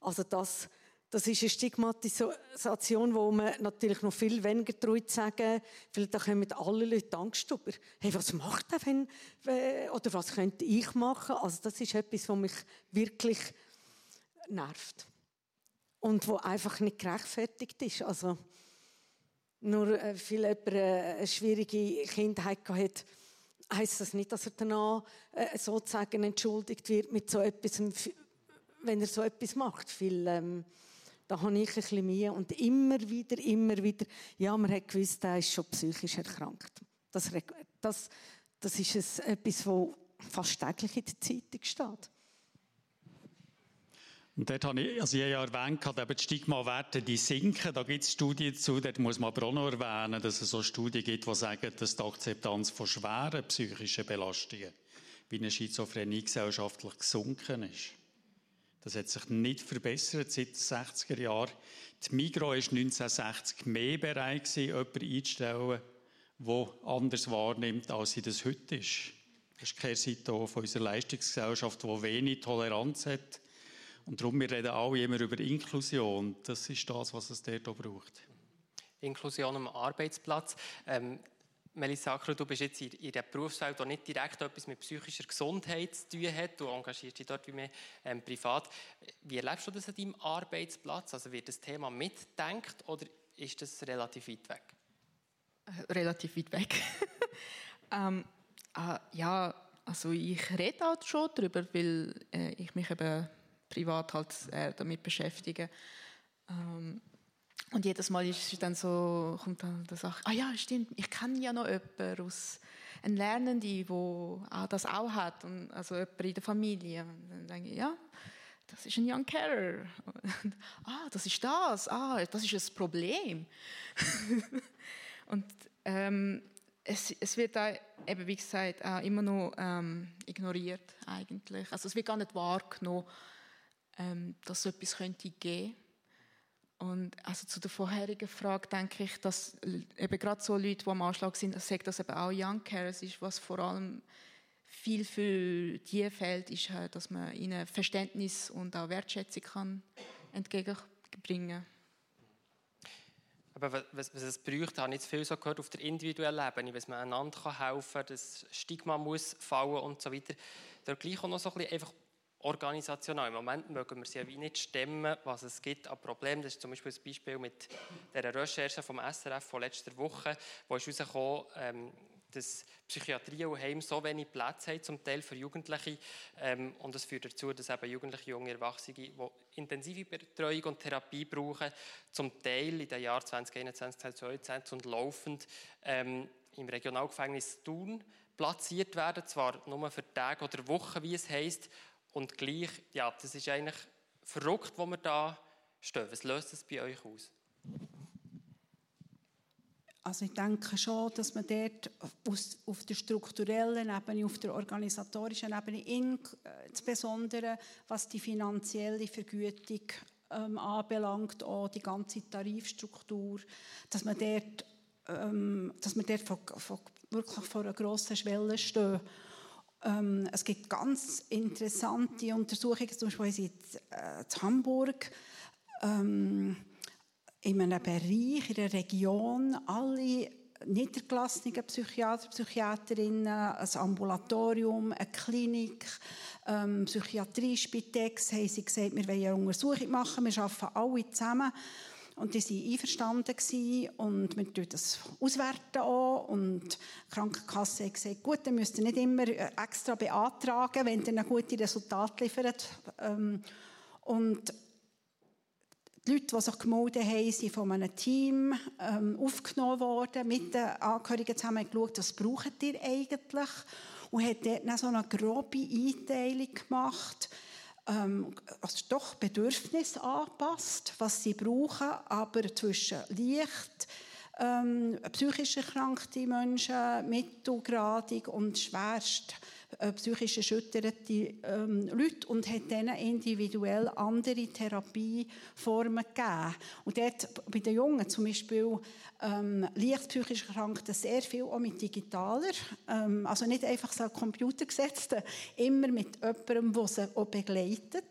Also das das ist eine Stigmatisation, wo man natürlich noch viel weniger traut zu sagen, weil da kommen alle Leute Angst über. Hey, was macht er, wenn, oder was könnte ich machen? Also das ist etwas, was mich wirklich nervt. Und wo einfach nicht gerechtfertigt ist. Also, nur äh, weil jemand äh, eine schwierige Kindheit hat, heisst das nicht, dass er danach äh, sozusagen entschuldigt wird mit so etwas, wenn er so etwas macht. Weil, ähm, da habe ich ein bisschen Mühe. Und immer wieder, immer wieder, ja, man hat gewusst, er ist schon psychisch erkrankt. Das, das, das ist etwas, was fast täglich in der Zeitung steht. Und dort habe ich, also ich habe ja erwähnt, dass die Stigmawerte die sinken. Da gibt es Studien dazu. Dort muss man aber auch noch erwähnen, dass es so Studien gibt, die sagen, dass die Akzeptanz von schweren psychischen Belastungen wie eine Schizophrenie gesellschaftlich gesunken ist. Das hat sich nicht verbessert seit den 60er Jahren. Die Migro war 1960 mehr bereit, jemanden einzustellen, der anders wahrnimmt, als sie das heute ist. Das ist keine Seite von unserer Leistungsgesellschaft, die wenig Toleranz hat. Und darum, wir reden alle immer über Inklusion. Das ist das, was es dort auch braucht. Inklusion am Arbeitsplatz. Ähm, Melissa Acker, du bist jetzt in, in der Berufswelt, die nicht direkt etwas mit psychischer Gesundheit zu tun hat. Du engagierst dich dort wie mehr ähm, privat. Wie erlebst du das an deinem Arbeitsplatz? Also wird das Thema mitdenkt oder ist das relativ weit weg? Äh, relativ weit weg. ähm, äh, ja, also ich rede halt schon darüber, weil äh, ich mich eben privat halt damit beschäftige. Ähm, und jedes Mal ist dann so, kommt dann die Sache, ah ja, stimmt, ich kenne ja noch jemanden aus, einen Lernenden, der das auch hat, und, also jemand in der Familie. Und dann denke ich, ja, das ist ein Young Carer. ah, das ist das, ah, das ist ein Problem. und ähm, es, es, wird da eben, wie gesagt, immer noch ähm, ignoriert eigentlich. Also es wird gar nicht wahrgenommen, ähm, dass es etwas könnte geben und also zu der vorherigen Frage denke ich, dass eben gerade so Leute, die am Anschlag sind, sagt, dass eben auch Young Carers ist, was vor allem viel für die fehlt, ist halt, dass man ihnen Verständnis und auch Wertschätzung kann entgegenbringen. Aber was, was es braucht, habe ich jetzt viel so gehört auf der individuellen Ebene, was man einander helfen kann, das Stigma muss fallen und so weiter. Da gleich auch noch so ein bisschen einfach organisational. Im Moment mögen wir es ja wie nicht stemmen, was es gibt an Problemen. Das ist zum Beispiel das Beispiel mit der Recherche vom SRF von letzter Woche, wo ist herausgekommen, ähm, dass Psychiatrie und Heim so wenig Platz haben, zum Teil für Jugendliche. Ähm, und das führt dazu, dass eben Jugendliche, junge Erwachsene, die intensive Betreuung und Therapie brauchen, zum Teil in den Jahren 2021, 2022 und laufend ähm, im Regionalgefängnis Thun platziert werden, zwar nur für Tage oder Wochen, wie es heisst, und gleich, ja, das ist eigentlich verrückt, wo wir da stehen. Was löst es bei euch aus? Also ich denke schon, dass man dort auf der strukturellen Ebene, auf der organisatorischen Ebene, insbesondere was die finanzielle Vergütung ähm, anbelangt, auch die ganze Tarifstruktur, dass man dort, ähm, dass man dort von, von, wirklich vor einer grossen Schwelle steht Ähm, es gibt ganz interessante Untersuchungen, zum Beispiel in äh, Hamburg, ähm, in einem Bereich, in einer Region, alle niedergelassenen Psychiater, Psychiaterinnen, ein Ambulatorium, eine Klinik, ähm, Psychiatrie, Spitex, haben sie gesagt, wir wollen eine Untersuchung machen, wir arbeiten alle zusammen. Und die waren einverstanden gewesen und wir tun das auswerten auch. Und die Krankenkasse hat gesagt, gut, dann müsst ihr nicht immer äh, extra beantragen, wenn ihr ein gutes Resultat liefert. Ähm, und die Leute, die sich gemeldet haben, sind von einem Team ähm, aufgenommen worden, mit den Angehörigen zusammen geschaut, was braucht ihr eigentlich? Und hat dort dann so eine grobe Einteilung gemacht, ähm, doch Bedürfnis anpasst, was sie brauchen, aber zwischen leicht, ähm, psychisch erkrankte Menschen, mittelgradig und schwerst psychisch erschütterte ähm, Leute und hat denen individuell andere Therapieformen gegeben. Und dort bei den Jungen zum Beispiel ähm, leicht psychisch Erkrankten sehr viel auch mit digitaler, ähm, also nicht einfach so Computergesetzten, immer mit jemandem, der sie auch begleitet.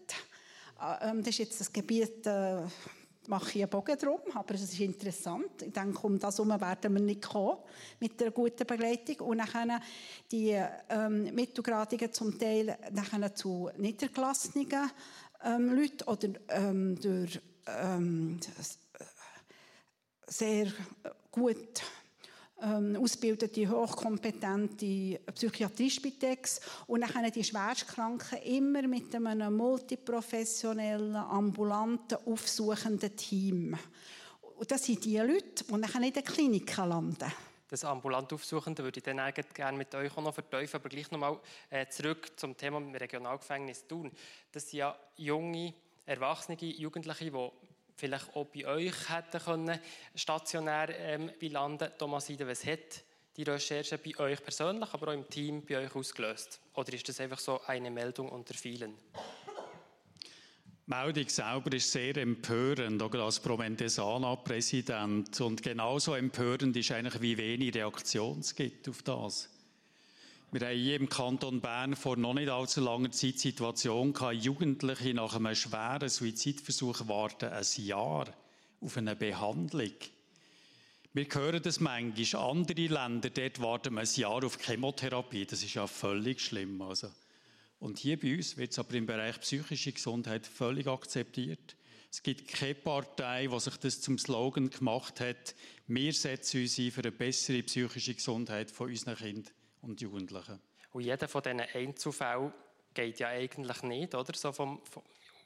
Äh, ähm, das ist jetzt das Gebiet... Äh, mache ich einen Bogen drum, aber es ist interessant. Ich denke, um das herum werden wir nicht kommen, mit einer guten Begleitung. Und dann die ähm, Mittelgradigen zum Teil dann zu niedergelassenen ähm, Leuten oder ähm, durch ähm, sehr gut ähm, ausgebildete, hochkompetente Psychiatriespitex und dann die Schwerstkranken immer mit einem multiprofessionellen, ambulanten, aufsuchenden Team. Und das sind die Leute, die dann in den Kliniken landen. Das ambulant Aufsuchende würde ich dann eigentlich gerne mit euch auch noch verteufeln, aber gleich nochmal äh, zurück zum Thema Regionalgefängnis tun. Das sind ja junge, erwachsene Jugendliche, die vielleicht auch bei euch hätten können, stationär ähm, landen. Thomas Ide, was hat die Recherche bei euch persönlich, aber auch im Team bei euch ausgelöst? Oder ist das einfach so eine Meldung unter vielen? Die Meldung selber ist sehr empörend, auch als Provenzana-Präsident. Und genauso empörend ist eigentlich, wie wenig Reaktion es gibt auf das. Wir haben hier im Kanton Bern vor noch nicht allzu langer Zeit die Situation gehabt, Jugendliche nach einem schweren Suizidversuch warten ein Jahr auf eine Behandlung. Wir hören das manchmal. Andere Länder, dort warten wir ein Jahr auf Chemotherapie. Das ist ja völlig schlimm. Also. Und hier bei uns wird es aber im Bereich psychische Gesundheit völlig akzeptiert. Es gibt keine Partei, die sich das zum Slogan gemacht hat. Wir setzen uns ein für eine bessere psychische Gesundheit von unseren Kindern und Jugendlichen. Und jeder von diesen Einzelfällen geht ja eigentlich nicht, oder? So vom, vom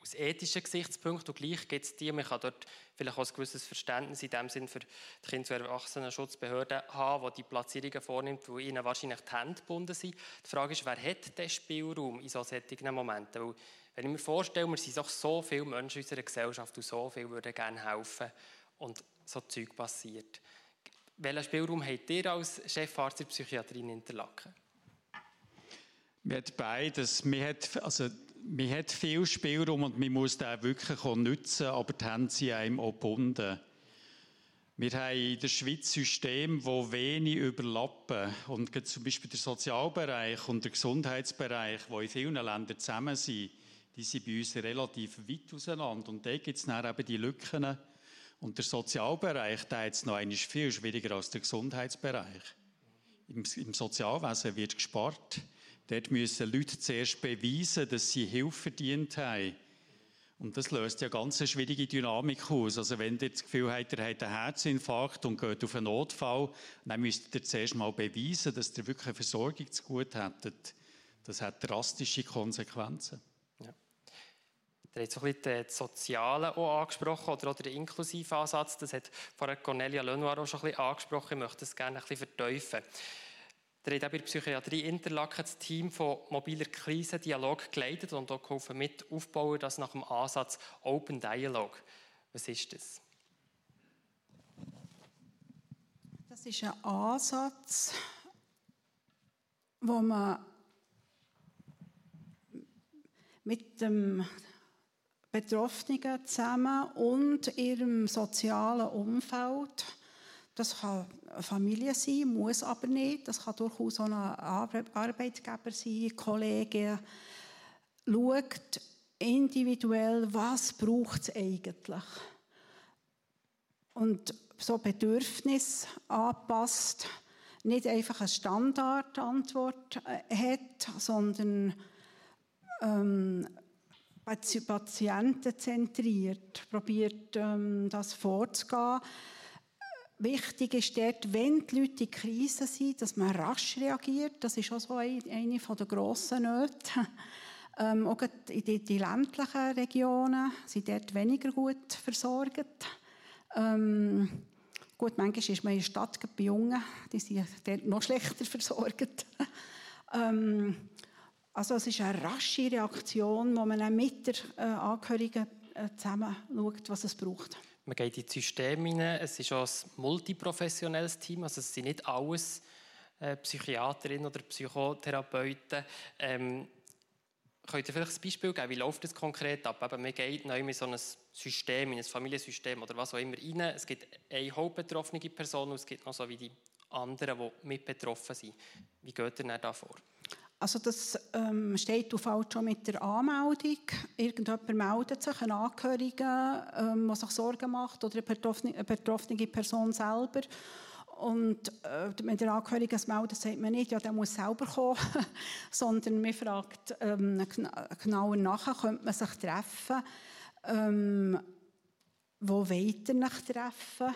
aus ethischen Gesichtspunkten. Und gleich gibt es die, man kann dort vielleicht auch ein gewisses Verständnis in dem Sinn für die Kinder- und Erwachsenenschutzbehörde haben, die die Platzierungen vornimmt, wo ihnen wahrscheinlich die Hände gebunden sind. Die Frage ist, wer hat den Spielraum in solchen Momenten? Weil, wenn ich mir vorstelle, wir sind doch so viele Menschen in unserer Gesellschaft und so viele würden gerne helfen und so Zeug passiert. Welchen Spielraum habt ihr als Chefarzt der Psychiatrie in Interlaken? Man hat beides. Man hat, also, man hat viel Spielraum und man muss den wirklich auch nutzen, aber die Hände sind einem auch gebunden. Wir haben in der Schweiz Systeme, wo wenig überlappen. Und zum Beispiel der Sozialbereich und der Gesundheitsbereich, wo in vielen Ländern zusammen sind, die sind bei uns relativ weit auseinander. Und da gibt es dann eben die Lücken, und der Sozialbereich, der jetzt noch einmal viel schwieriger als der Gesundheitsbereich. Im, Im, Sozialwesen wird gespart. Dort müssen Leute zuerst beweisen, dass sie Hilfe verdient haben. Und das löst ja ganz eine schwierige Dynamik aus. Also wenn ihr das Gefühl habt, ihr habt einen Herzinfarkt und geht auf einen Notfall, dann müsst ihr zuerst mal beweisen, dass ihr wirklich eine Versorgung zu gut hättet. Das hat drastische Konsequenzen. Ihr habt so ein bisschen das Soziale auch angesprochen oder auch den inklusiven Ansatz. Das hat vorher Cornelia Lenoir auch schon ein bisschen angesprochen. Ich möchte das gerne ein bisschen verteufeln. Ihr habt auch bei der Psychiatrie Interlaken das Team von mobiler Krisendialog geleitet und auch geholfen mit aufbauen, das nach dem Ansatz Open Dialog. Was ist das? Das ist ein Ansatz, wo man mit dem Betroffenen zusammen und ihrem sozialen Umfeld Das kann eine Familie sein, muss aber nicht. Das kann durchaus auch ein Arbeitgeber sein, Kollege. Schaut individuell, was braucht es eigentlich. Und so Bedürfnis anpasst, nicht einfach eine Standardantwort äh, hat, sondern ähm, patientenzentriert probiert, ähm, das vorzugehen. Wichtig ist dort, wenn die Leute in Krise sind, dass man rasch reagiert. Das ist auch so eine, eine der grossen Nöte. Ähm, auch in die, die, ländlichen Regionen sind dort weniger gut versorgt. Ähm, gut, manchmal ist man in der Stadt bei Jungen, die sind dort noch schlechter versorgt. ähm, also es ist eine rasche Reaktion, wo man mit den äh, Angehörigen äh, zusammen schaut, was es braucht. Man geht in die Systeme hinein. Es ist auch ein multiprofessionelles Team. Also es sind nicht alles äh, Psychiaterinnen oder Psychotherapeuten. Ähm, könnt ihr vielleicht ein Beispiel geben? Wie läuft das konkret ab? Eben, man geht neu in so ein System, in ein Familiensystem oder was auch immer rein. Es gibt eine hauptbetroffene Person und es gibt noch so wie die anderen, die mit betroffen sind. Wie geht ihr da vor? Also das ähm, steht auf halt schon mit der Anmeldung. Irgendjemand meldet sich, ein Angehöriger, ähm, der sich Sorgen macht, oder eine betroffene, eine betroffene Person selber. Und äh, wenn der Angehörige es meldet, sagt man nicht, ja, der muss selber kommen, sondern man fragt ähm, genauer nachher, könnte man sich treffen, ähm, wo wollt ihr treffen?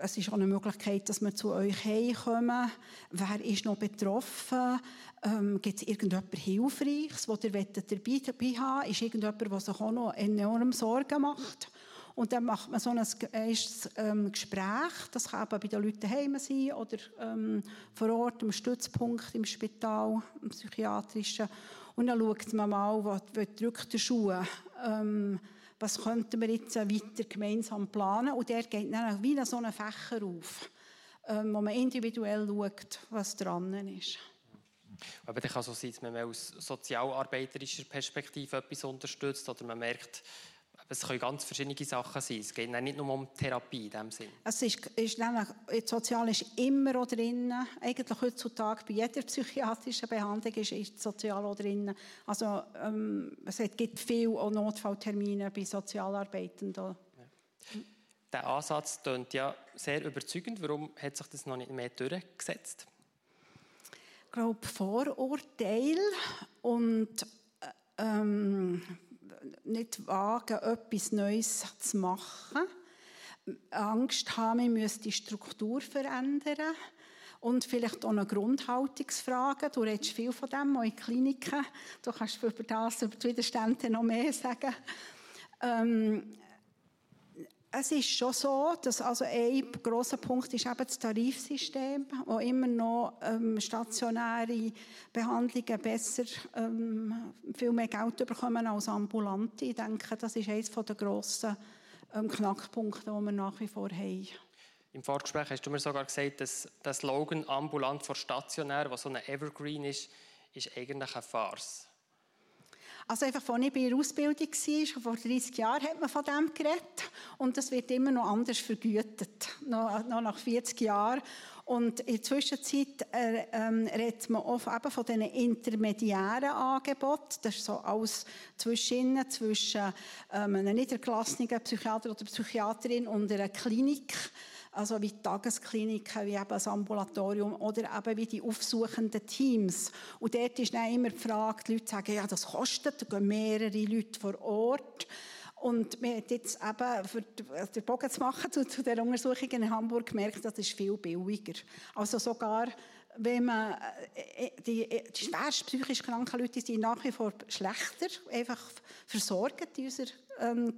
Es ist auch eine Möglichkeit, dass wir zu euch heimkommen. Wer ist noch betroffen? Ähm, Gibt es irgendjemand Hilfreiches, das ihr dabei, dabei haben Ist irgendjemand, der sich auch noch enorm Sorgen macht? Und dann macht man so ein erstes ähm, Gespräch. Das kann eben bei den Leuten daheim sein oder ähm, vor Ort im Stützpunkt, im Spital, im psychiatrischen. Und dann schaut man mal, wo drückt der Schuh. Ähm, was könnten wir jetzt weiter gemeinsam planen. Und der geht dann wie so einen Fächer auf, ähm, wo man individuell schaut, was dran ist. Aber dann kann so sein, dass man aus sozialarbeiterischer Perspektive etwas unterstützt oder man merkt, es können ganz verschiedene Sachen sein. Es geht nicht nur um Therapie in dem Sinn. Es ist, ist nämlich, Sozial ist immer drin. Eigentlich heutzutage bei jeder psychiatrischen Behandlung ist, ist Sozial auch drin. Also ähm, es gibt viele Notfalltermine bei Sozialarbeitenden. Ja. Der Ansatz klingt ja sehr überzeugend. Warum hat sich das noch nicht mehr durchgesetzt? Ich glaube, Vorurteil und äh, ähm, nicht wagen, etwas Neues zu machen. Angst haben, wir müssen die Struktur verändern. Und vielleicht auch eine Grundhaltungsfrage. Du redest viel von dem, auch in Kliniken. Du kannst über das, über die Widerstände noch mehr sagen. Ähm, es ist schon so, dass also ein grosser Punkt ist eben das Tarifsystem, wo immer noch ähm, stationäre Behandlungen besser ähm, viel mehr Geld bekommen als ambulante. Ich denke, das ist eines der grossen ähm, Knackpunkte, die wir nach wie vor haben. Im Vorgespräch hast du mir sogar gesagt, dass der Slogan ambulant vor stationär, was so ein Evergreen ist, ist eigentlich eine Farce. Also einfach, als ich bei der Ausbildung war, vor 30 Jahren hat man von dem geredet. Und das wird immer noch anders vergütet, noch, noch nach 40 Jahren. Und in der Zwischenzeit äh, ähm, redet man oft eben von diesen intermediären Angeboten. Das ist so alles zwischen, zwischen ähm, einem niedergelassenen Psychiater oder Psychiaterin und einer Klinik also wie Tageskliniken, wie eben das Ambulatorium oder eben wie die aufsuchenden Teams. Und dort ist dann immer die Frage, die Leute sagen, ja, das kostet, da gehen mehrere Leute vor Ort. Und wir haben jetzt eben, für den Bogen zu machen zu, zu der Untersuchung in Hamburg, gemerkt, das ist viel billiger. Also sogar, wenn man, äh, äh, die, äh, die schwerst psychisch kranken Leute sind nach wie vor schlechter, einfach versorgt in unserer ähm,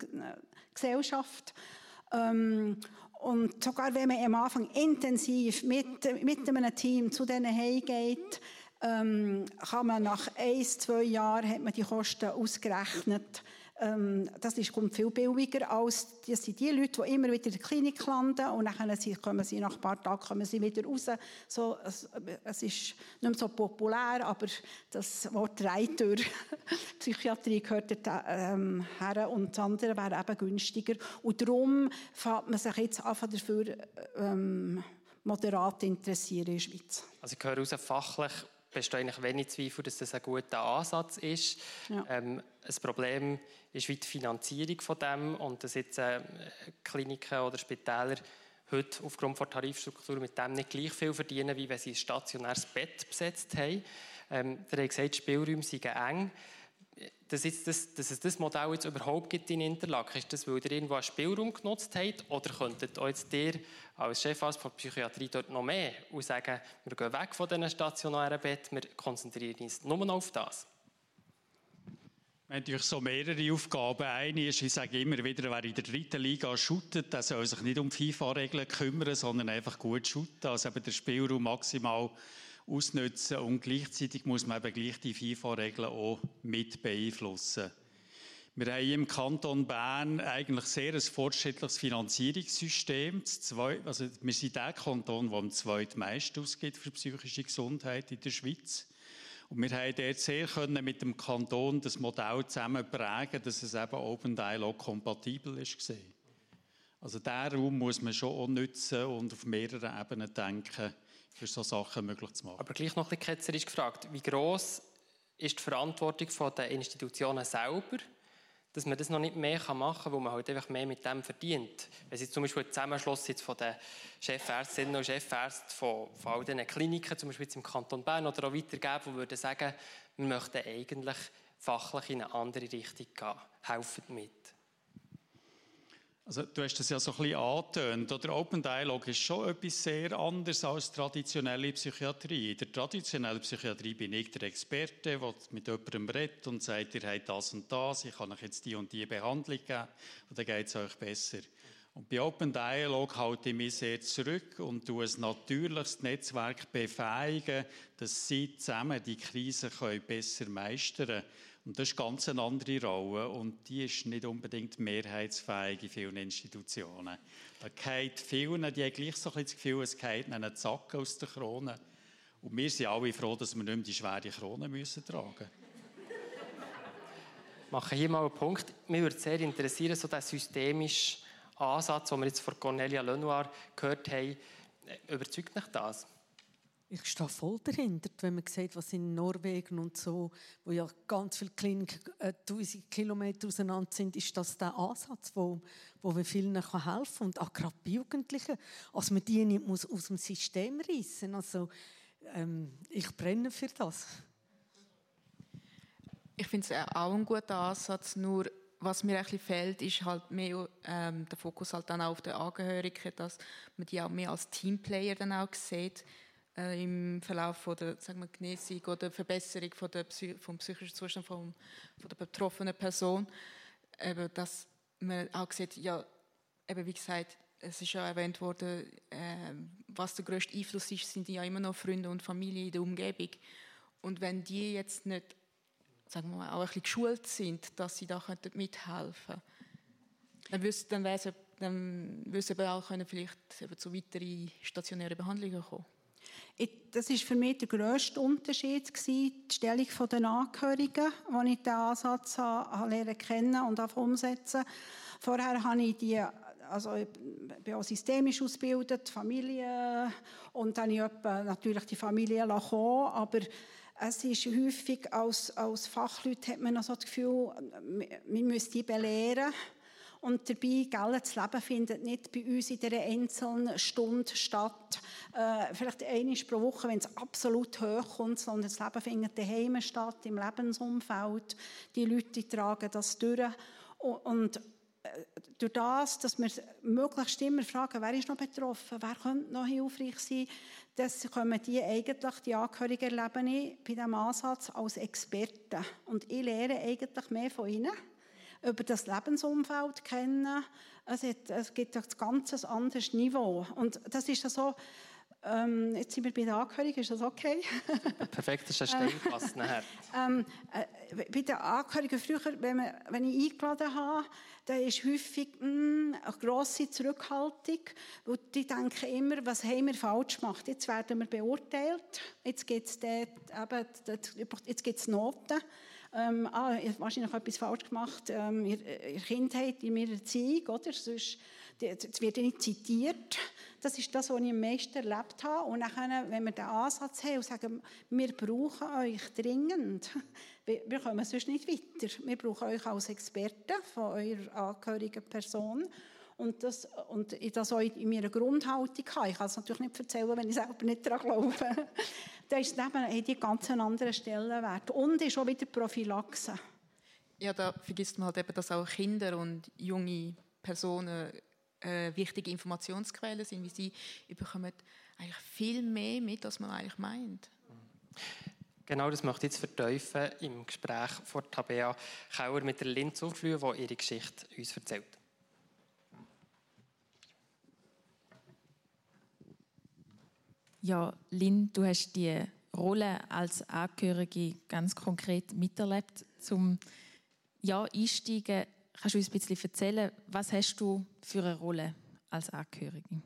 Gesellschaft. Ähm, und sogar wenn man am Anfang intensiv mit, mit einem Team zu denen heimgeht, ähm, kann man nach ein, zwei Jahren hat man die Kosten ausgerechnet, ähm, das ist, kommt viel billiger als das sind die Leute, die immer wieder in der Klinik landen und dann kommen sie nach ein paar Tagen kommen sie wieder raus. So, es, es ist nicht mehr so populär, aber das Wort Reitür, Psychiatrie gehört ähm, her und das andere wäre eben günstiger. Und darum fängt man sich jetzt an dafür ähm, moderat interessieren in der Schweiz. Also ich höre raus, fachlich besteht eigentlich wenig Zweifel, dass das ein guter Ansatz ist. Ja. Ähm, ein Problem ist wie die Finanzierung von dem und dass jetzt äh, Kliniken oder Spitäler heute aufgrund der Tarifstruktur mit dem nicht gleich viel verdienen, wie wenn sie ein stationäres Bett besetzt haben. Ähm, der hat gesagt, die Spielräume sind eng dass, jetzt das, dass es das Modell jetzt überhaupt gibt in Interlaken? Ist das, weil ihr irgendwo einen Spielraum genutzt habt? Oder könntet auch jetzt ihr als Chefarzt von Psychiatrie dort noch mehr und sagen, wir gehen weg von diesen stationären Betten, wir konzentrieren uns nur noch auf das? Wir haben natürlich so mehrere Aufgaben. Eine ist, ich sage immer wieder, wer in der dritten Liga shootet, der soll sich nicht um FIFA-Regeln kümmern, sondern einfach gut shooten. Also eben der Spielraum maximal ausnutzen und gleichzeitig muss man eben gleich die FIFA-Regeln auch mit beeinflussen. Wir haben im Kanton Bern eigentlich sehr ein fortschrittliches Finanzierungssystem. Also wir sind der Kanton, der am zweitmeisten ausgibt für psychische Gesundheit in der Schweiz. Und wir haben dort sehr können mit dem Kanton das Modell zusammen prägen, dass es eben Open Dialog kompatibel ist. Also diesen Raum muss man schon auch nutzen und auf mehreren Ebenen denken für solche Sachen möglich zu machen. Aber gleich noch ein bisschen ketzerisch gefragt, wie groß ist die Verantwortung der Institutionen selber, dass man das noch nicht mehr machen kann, weil man halt einfach mehr mit dem verdient. Wenn es zum Beispiel ein Zusammenschluss jetzt von den Chefärztinnen und Chefärzten von, von all diesen Kliniken, zum Beispiel jetzt im Kanton Bern oder auch weitergeben, die würden sagen, wir möchten eigentlich fachlich in eine andere Richtung gehen. Helfen mit. Also, du hast das ja so ein bisschen angetönt. Oder Open Dialog ist schon etwas sehr anderes als traditionelle Psychiatrie. In der traditionellen Psychiatrie bin ich der Experte, der mit jemandem redet und sagt, ihr habt das und das, ich kann euch jetzt die und die Behandlung geben und dann geht es euch besser. Und bei Open Dialog halte ich mich sehr zurück und tue ein natürliches Netzwerk befähigen, dass sie zusammen die Krise besser meistern können. Und das ist ganz eine andere Rolle und die ist nicht unbedingt mehrheitsfähig in vielen Institutionen. Da geht vielen, die haben gleich so ein das Gefühl, es geht einen Zack aus der Krone. Und wir sind alle froh, dass wir nicht mehr die schwere Krone müssen tragen müssen. Ich mache hier mal einen Punkt. Mich würde sehr interessieren, so der systemische Ansatz, den wir jetzt von Cornelia Lenoir gehört haben. Überzeugt mich das? Ich stehe voll dahinter, wenn man sieht, was in Norwegen und so, wo ja ganz viele Kliniken äh, tausend Kilometer auseinander sind, ist das der Ansatz, wo, wo wir vielen helfen kann. Und auch gerade bei Jugendlichen, also man die nicht muss aus dem System reissen. Also ähm, ich brenne für das. Ich finde es auch ein guter Ansatz, nur was mir ein bisschen fehlt, ist halt mehr ähm, der Fokus halt dann auch auf der Angehörigen, dass man die auch mehr als Teamplayer dann auch sieht äh, im Verlauf von der sagen wir, Genesung oder Verbesserung von der Psy vom psychischen Zustand von, von der betroffenen Person, eben, dass man auch sieht, ja, eben wie gesagt, es ist ja erwähnt worden, äh, was der größte Einfluss ist, sind ja immer noch Freunde und Familie in der Umgebung. Und wenn die jetzt nicht, sagen wir mal, auch ein bisschen geschult sind, dass sie da mithelfen könnten, dann, dann, dann würden sie auch können vielleicht zu weiteren stationären Behandlungen kommen das war für mich der grösste Unterschied, die Stellung der Angehörigen, als ich diesen Ansatz lernen kennen und umsetzen Vorher habe ich die also ich bin auch systemisch ausgebildet, Familie, und dann habe ich natürlich die Familie kommen, aber es ist häufig, als, als Fachleute hat man so das Gefühl, man müsste die belehren. Und dabei, gell, das Leben findet nicht bei uns in dieser einzelnen Stunde statt, äh, vielleicht einmal pro Woche, wenn es absolut hoch kommt, sondern das Leben findet daheim statt, im Lebensumfeld. Die Leute tragen das durch. Und äh, durch das, dass wir möglichst immer fragen, wer ist noch betroffen, wer könnte noch hilfreich sein, das kommen die eigentlich, die Angehörigen erleben bei diesem Ansatz als Experten. Und ich lehre eigentlich mehr von ihnen über das Lebensumfeld kennen. Es, hat, es gibt ein ganz anderes Niveau. Und das ist so, Ähm, jetzt sind wir bei den Angehörigen, ist das okay? Perfekt, das ist ein Steilpass nachher. ähm, äh, bei den Angehörigen früher, wenn, man, wenn ich eingeladen habe, da ist häufig mh, hm, eine grosse Zurückhaltung, weil die denken immer, was haben wir falsch gemacht? Jetzt werden wir beurteilt, jetzt gibt es Noten. Ähm, ah, ich habe wahrscheinlich etwas falsch gemacht ähm, in der Kindheit, in meiner Erziehung, oder? Sonst, es wird nicht zitiert. Das ist das, was ich am meisten erlebt habe. Und dann, wenn wir den Ansatz haben und sagen, wir brauchen euch dringend, wir kommen sonst nicht weiter. Wir brauchen euch als Experten von eurer angehörigen Person. Und das, und das auch in meiner Grundhaltung habe. Ich kann es natürlich nicht erzählen, wenn ich selber nicht daran glaube. da ist eben die ganz anderen Stellenwert. Und ist auch wieder Prophylaxe. Ja, da vergisst man halt eben, dass auch Kinder und junge Personen äh, wichtige Informationsquellen sind, wie sie bekommen eigentlich viel mehr mit, als man eigentlich meint. Genau das möchte ich jetzt vertiefen im Gespräch von Tabea Kauer mit der Linz Auflühe, die ihre Geschichte uns erzählt. Ja, Lynn, du hast die Rolle als Angehörige ganz konkret miterlebt. Zum ja, Einsteigen Kannst du uns ein bisschen erzählen, was hast du für eine Rolle als Angehörige?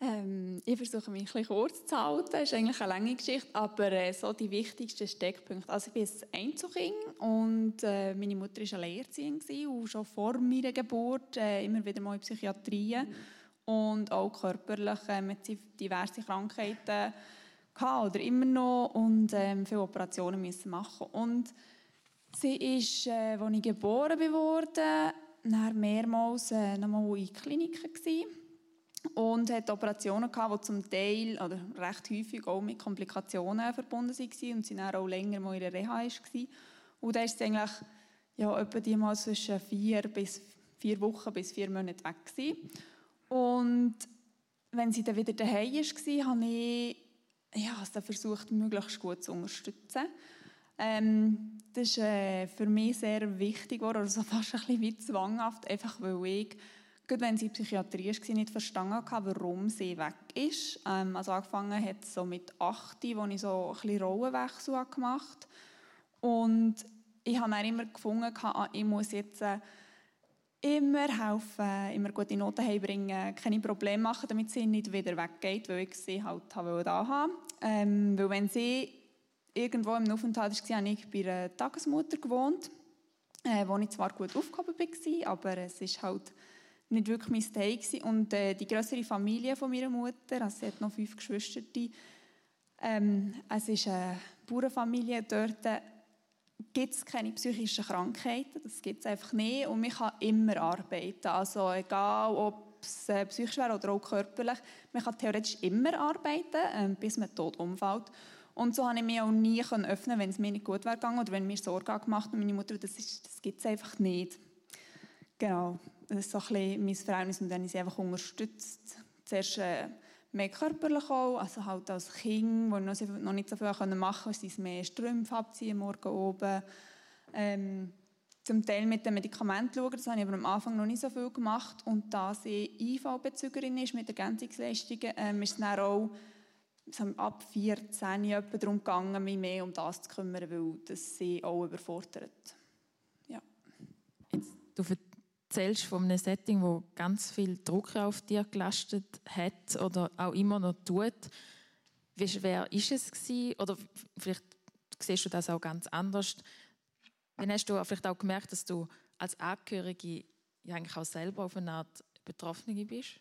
Ähm, ich versuche mich ein kurz zu halten. Das ist eigentlich eine lange Geschichte, aber äh, so die wichtigsten Steckpunkte. Also ich bin ein Einzelkind und äh, meine Mutter war Alleinerziehende und schon vor meiner Geburt äh, immer wieder mal in Psychiatrie und auch körperlich mit diversen Krankheiten gehabt oder immer noch und ähm, viele Operationen müssen machen und Sie ist, äh, als ich geboren wurde, mehrmals äh, nochmal in Kliniken gewesen und hat Operationen gehabt, die zum Teil oder recht häufig auch mit Komplikationen verbunden waren und sie dann auch länger mal in der Reha war. Und da ist sie eigentlich ja, etwa die mal zwischen vier bis vier Wochen bis vier Monate weg gewesen. Und wenn sie dann wieder daheim war, habe ich ja, also versucht, möglichst gut zu unterstützen. Ähm, das ist äh, für mich sehr wichtig geworden, also fast ein bisschen zwanghaft, einfach weil ich, gerade wenn sie in Psychiatrie war, nicht verstanden habe, warum sie weg ist. Ähm, also angefangen hat so mit 8, wo ich so ein bisschen Rollenwechsel gemacht habe. Und ich habe dann immer gefunden, ah, ich muss jetzt äh, immer helfen, immer gute Noten heimbringen, keine Probleme machen, damit sie nicht wieder weggeht, weil ich sie halt da haben. Ähm, weil wenn sie irgendwo im Aufenthalt war, habe ich bei einer Tagesmutter gewohnt, äh, wo ich zwar gut aufgehoben war, aber es ist halt nicht wirklich mein gewesen. Und äh, die größere Familie von meiner Mutter, also sie hat noch fünf Geschwister, ähm, es ist eine Bauernfamilie, dort gibt es keine psychischen Krankheiten, das gibt es einfach nicht und man kann immer arbeiten, also egal ob es äh, psychisch wäre oder auch körperlich, man kann theoretisch immer arbeiten, äh, bis man tot umfällt. Und so konnte ich mich auch nie öffnen, wenn es mir nicht gut wäre oder wenn mir Sorgen gemacht und meine Mutter, das, das gibt es einfach nicht. Genau, das ist so ein bisschen mein Verhältnis und dann habe ich sie einfach unterstützt. Zuerst äh, mehr körperlich auch, also halt als Kind, wo ich noch nicht so viel machen konnte, sie mehr Strümpfe abziehen, morgen oben. Ähm, zum Teil mit den Medikamenten schauen, das habe ich aber am Anfang noch nicht so viel gemacht. Und da sie IV-Bezügerin ist mit Ergänzungsleistungen, ähm, ist es dann auch ab 14 Jahren darum gegangen, mich mehr um das zu kümmern, weil das sie auch überfordert. Ja. Jetzt, du erzählst von einem Setting, wo ganz viel Druck auf dir gelastet hat oder auch immer noch tut. Wie schwer ist es gewesen? Oder vielleicht siehst du das auch ganz anders. Wann hast du vielleicht auch gemerkt, dass du als Angehörige ja eigentlich auch selber auf eine Art Betroffene bist?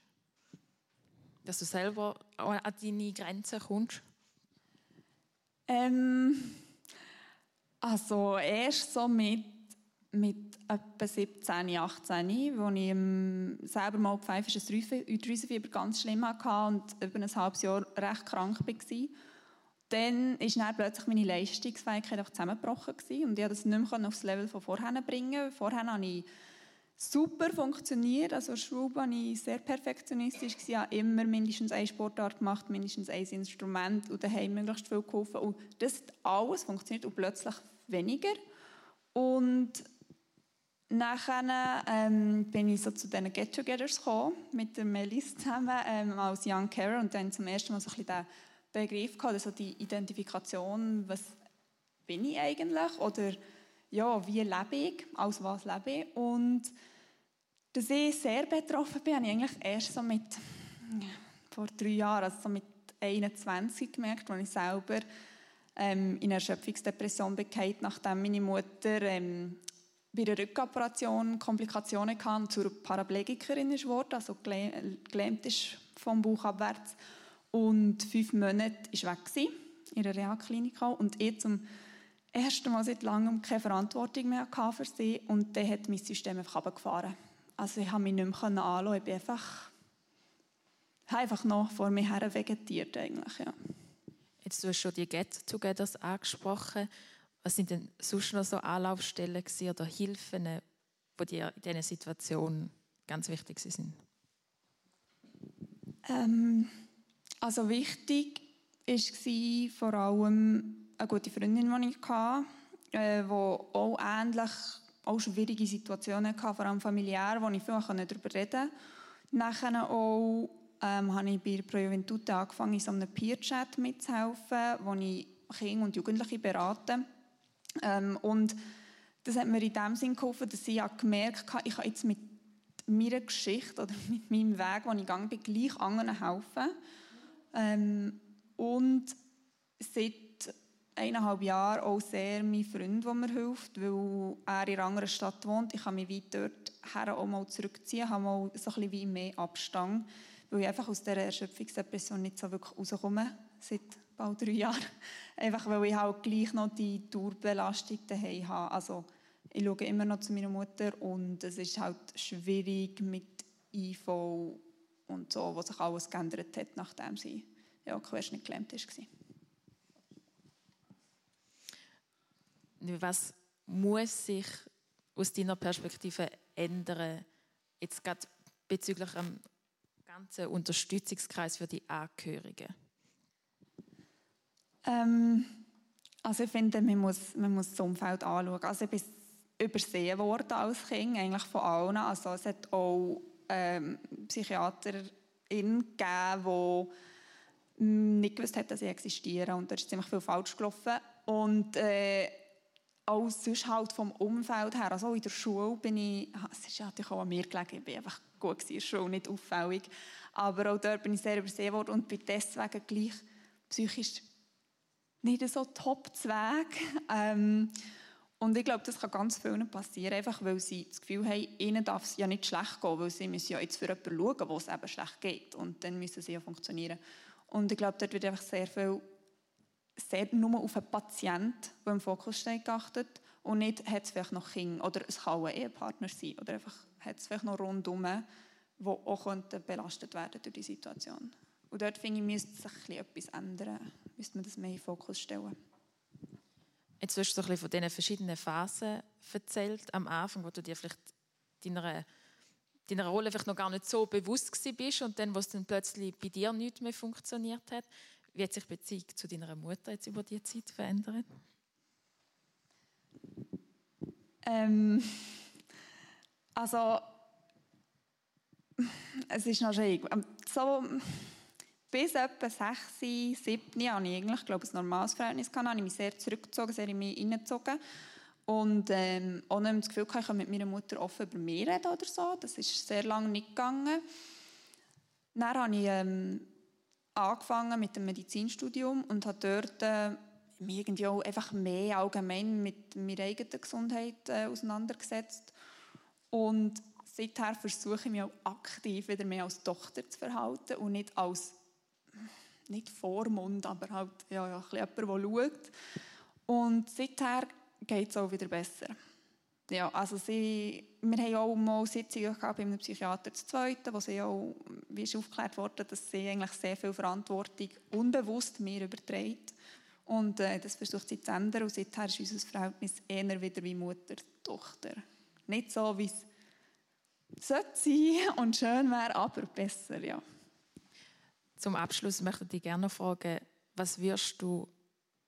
dass du selber an deine Grenzen kommst? Ähm, also erst so mit, mit etwa 17, 18, wo ich selber mal pfeifisches Drüsenfieber ganz schlimm hatte und über ein halbes Jahr recht krank war. Dann ist dann plötzlich meine Leistungsfähigkeit zusammengebrochen und ich konnte das nicht mehr aufs Level von vorher bringen. Vorher habe ich super funktioniert. Also Schule war ich sehr perfektionistisch. Ich habe immer mindestens eine Sportart gemacht, mindestens ein Instrument und daheim möglichst viel geholfen. Und das alles funktioniert und plötzlich weniger. Und Nachher ähm, bin ich so zu diesen Get-Togethers gekommen, mit der Melis zusammen ähm, als Young Carer und dann zum ersten Mal so ein bisschen den Begriff gehabt, also die Identifikation, was bin ich eigentlich oder ja, wie lebe ich, aus was lebe ich? Und dass ich sehr betroffen bin, habe ich eigentlich erst so mit vor drei Jahren, also so mit 21 gemerkt, als ich selber ähm, in Erschöpfungsdepression bekam, nachdem meine Mutter ähm, bei der Rückoperation Komplikationen hatte und zur Paraplegikerin wurde, also gelähmt ist vom Bauch abwärts. Und fünf Monate war weg in der Reha-Klinik und ich zum ersten Mal seit langem keine Verantwortung mehr für sie und dann hat mein System einfach runtergefahren. Also ich konnte mich nicht mehr anschauen, ich bin einfach, einfach noch vor mir her vegetiert eigentlich, ja. Jetzt, du hast schon die Get-Togethers angesprochen. Was sind denn sonst noch so Anlaufstellen oder Hilfen, die dir in dieser Situation ganz wichtig sind? Ähm, also wichtig war vor allem eine gute Freundin, die ich hatte, äh, die auch ähnlich auch schwierige Situationen hatte, vor allem familiär, wo ich viel darüber reden konnte. Nachher auch ähm, habe ich bei der Juventute angefangen, in so einem Peer-Chat mitzuhelfen, wo ich Kinder und Jugendliche berate. Ähm, und das hat mir in dem Sinn geholfen, dass ich gemerkt habe, ich kann jetzt mit meiner Geschichte oder mit meinem Weg, den ich gegangen bin, gleich anderen helfen. Ähm, und seit eineinhalb Jahren auch sehr mein Freund, der mir hilft, weil er in einer anderen Stadt wohnt. Ich kann mich weit dort her auch mal zurückziehen, habe mal so ein bisschen mehr Abstand, weil ich einfach aus dieser Erschöpfungsdepression nicht so wirklich rauskomme, seit bald drei Jahren. Einfach weil ich halt gleich noch die Dauerbelastung daheim habe. Also ich schaue immer noch zu meiner Mutter und es ist halt schwierig mit IV und so, was sich alles geändert hat, nachdem sie ja, querschnitt gelähmt war. Was muss sich aus deiner Perspektive ändern, jetzt gerade bezüglich einem ganzen Unterstützungskreis für die Angehörigen? Ähm, also ich finde, man muss, man muss das Umfeld anschauen. Also ich bin übersehen worden als Kind, eigentlich von allen. Also es hat auch ähm, Psychiaterinnen gegeben, die nicht gewusst haben, dass sie existieren. Und da ist ziemlich viel falsch gelaufen. Und äh, auch sonst halt vom Umfeld her, also in der Schule bin ich, es ist natürlich auch an mir gelegen, ich bin einfach gut in der Schule, nicht auffällig. Aber auch dort bin ich sehr übersehen worden und bin deswegen gleich psychisch nicht so top zu. Ähm, und ich glaube, das kann ganz vielen passieren, einfach weil sie das Gefühl haben, ihnen darf es ja nicht schlecht gehen, weil sie müssen ja jetzt für jemanden schauen, wo es eben schlecht geht. Und dann müssen sie ja funktionieren. Und ich glaube, dort wird einfach sehr viel sehr nur auf den Patienten, der im Fokus steht, geachtet und nicht, hat es vielleicht noch Kinder oder es kann ein Ehepartner sein oder einfach hat es vielleicht noch rundherum, die auch belastet werden durch die Situation. Und dort finde ich, müsste sich etwas ändern, müsste man das mehr in den Fokus stellen. Jetzt hast du so ein von diesen verschiedenen Phasen erzählt am Anfang, wo du dir vielleicht deiner, deiner Rolle vielleicht noch gar nicht so bewusst bist und dann, wo es dann plötzlich bei dir nicht mehr funktioniert hat. Wie hat sich die Beziehung zu deiner Mutter jetzt über diese Zeit verändert? Ähm, also, es ist noch schwierig. So, bis etwa 6, 7 hatte ich eigentlich, glaube ein normales Verhältnis. Gehabt. habe ich mich sehr zurückgezogen, sehr in mich hineingezogen. Und ähm, ohne das Gefühl, ich kann mit meiner Mutter offen über mich reden oder so. Das ist sehr lange nicht gegangen. Dann habe ich ähm, angefangen mit dem Medizinstudium und habe dort äh, mich irgendwie auch einfach mehr allgemein mit meiner eigenen Gesundheit äh, auseinandergesetzt. Und seither versuche ich mich auch aktiv wieder mehr als Tochter zu verhalten und nicht als nicht Vormund, aber halt ja, ja, jemand, der schaut. Und seither geht es auch wieder besser. Ja, also sie, wir haben auch mal Sitzungen gehabt bei einem Psychiater zu zweiten, wo sie auch, wie ist aufgeklärt worden, dass sie eigentlich sehr viel Verantwortung unbewusst mir überträgt. Und äh, das versucht sie zu ändern. Und seither ist unser Verhältnis eher wieder wie Mutter-Tochter. Nicht so, wie es sollte sein und schön wäre, aber besser, ja. Zum Abschluss möchte ich dich gerne fragen, was wirst du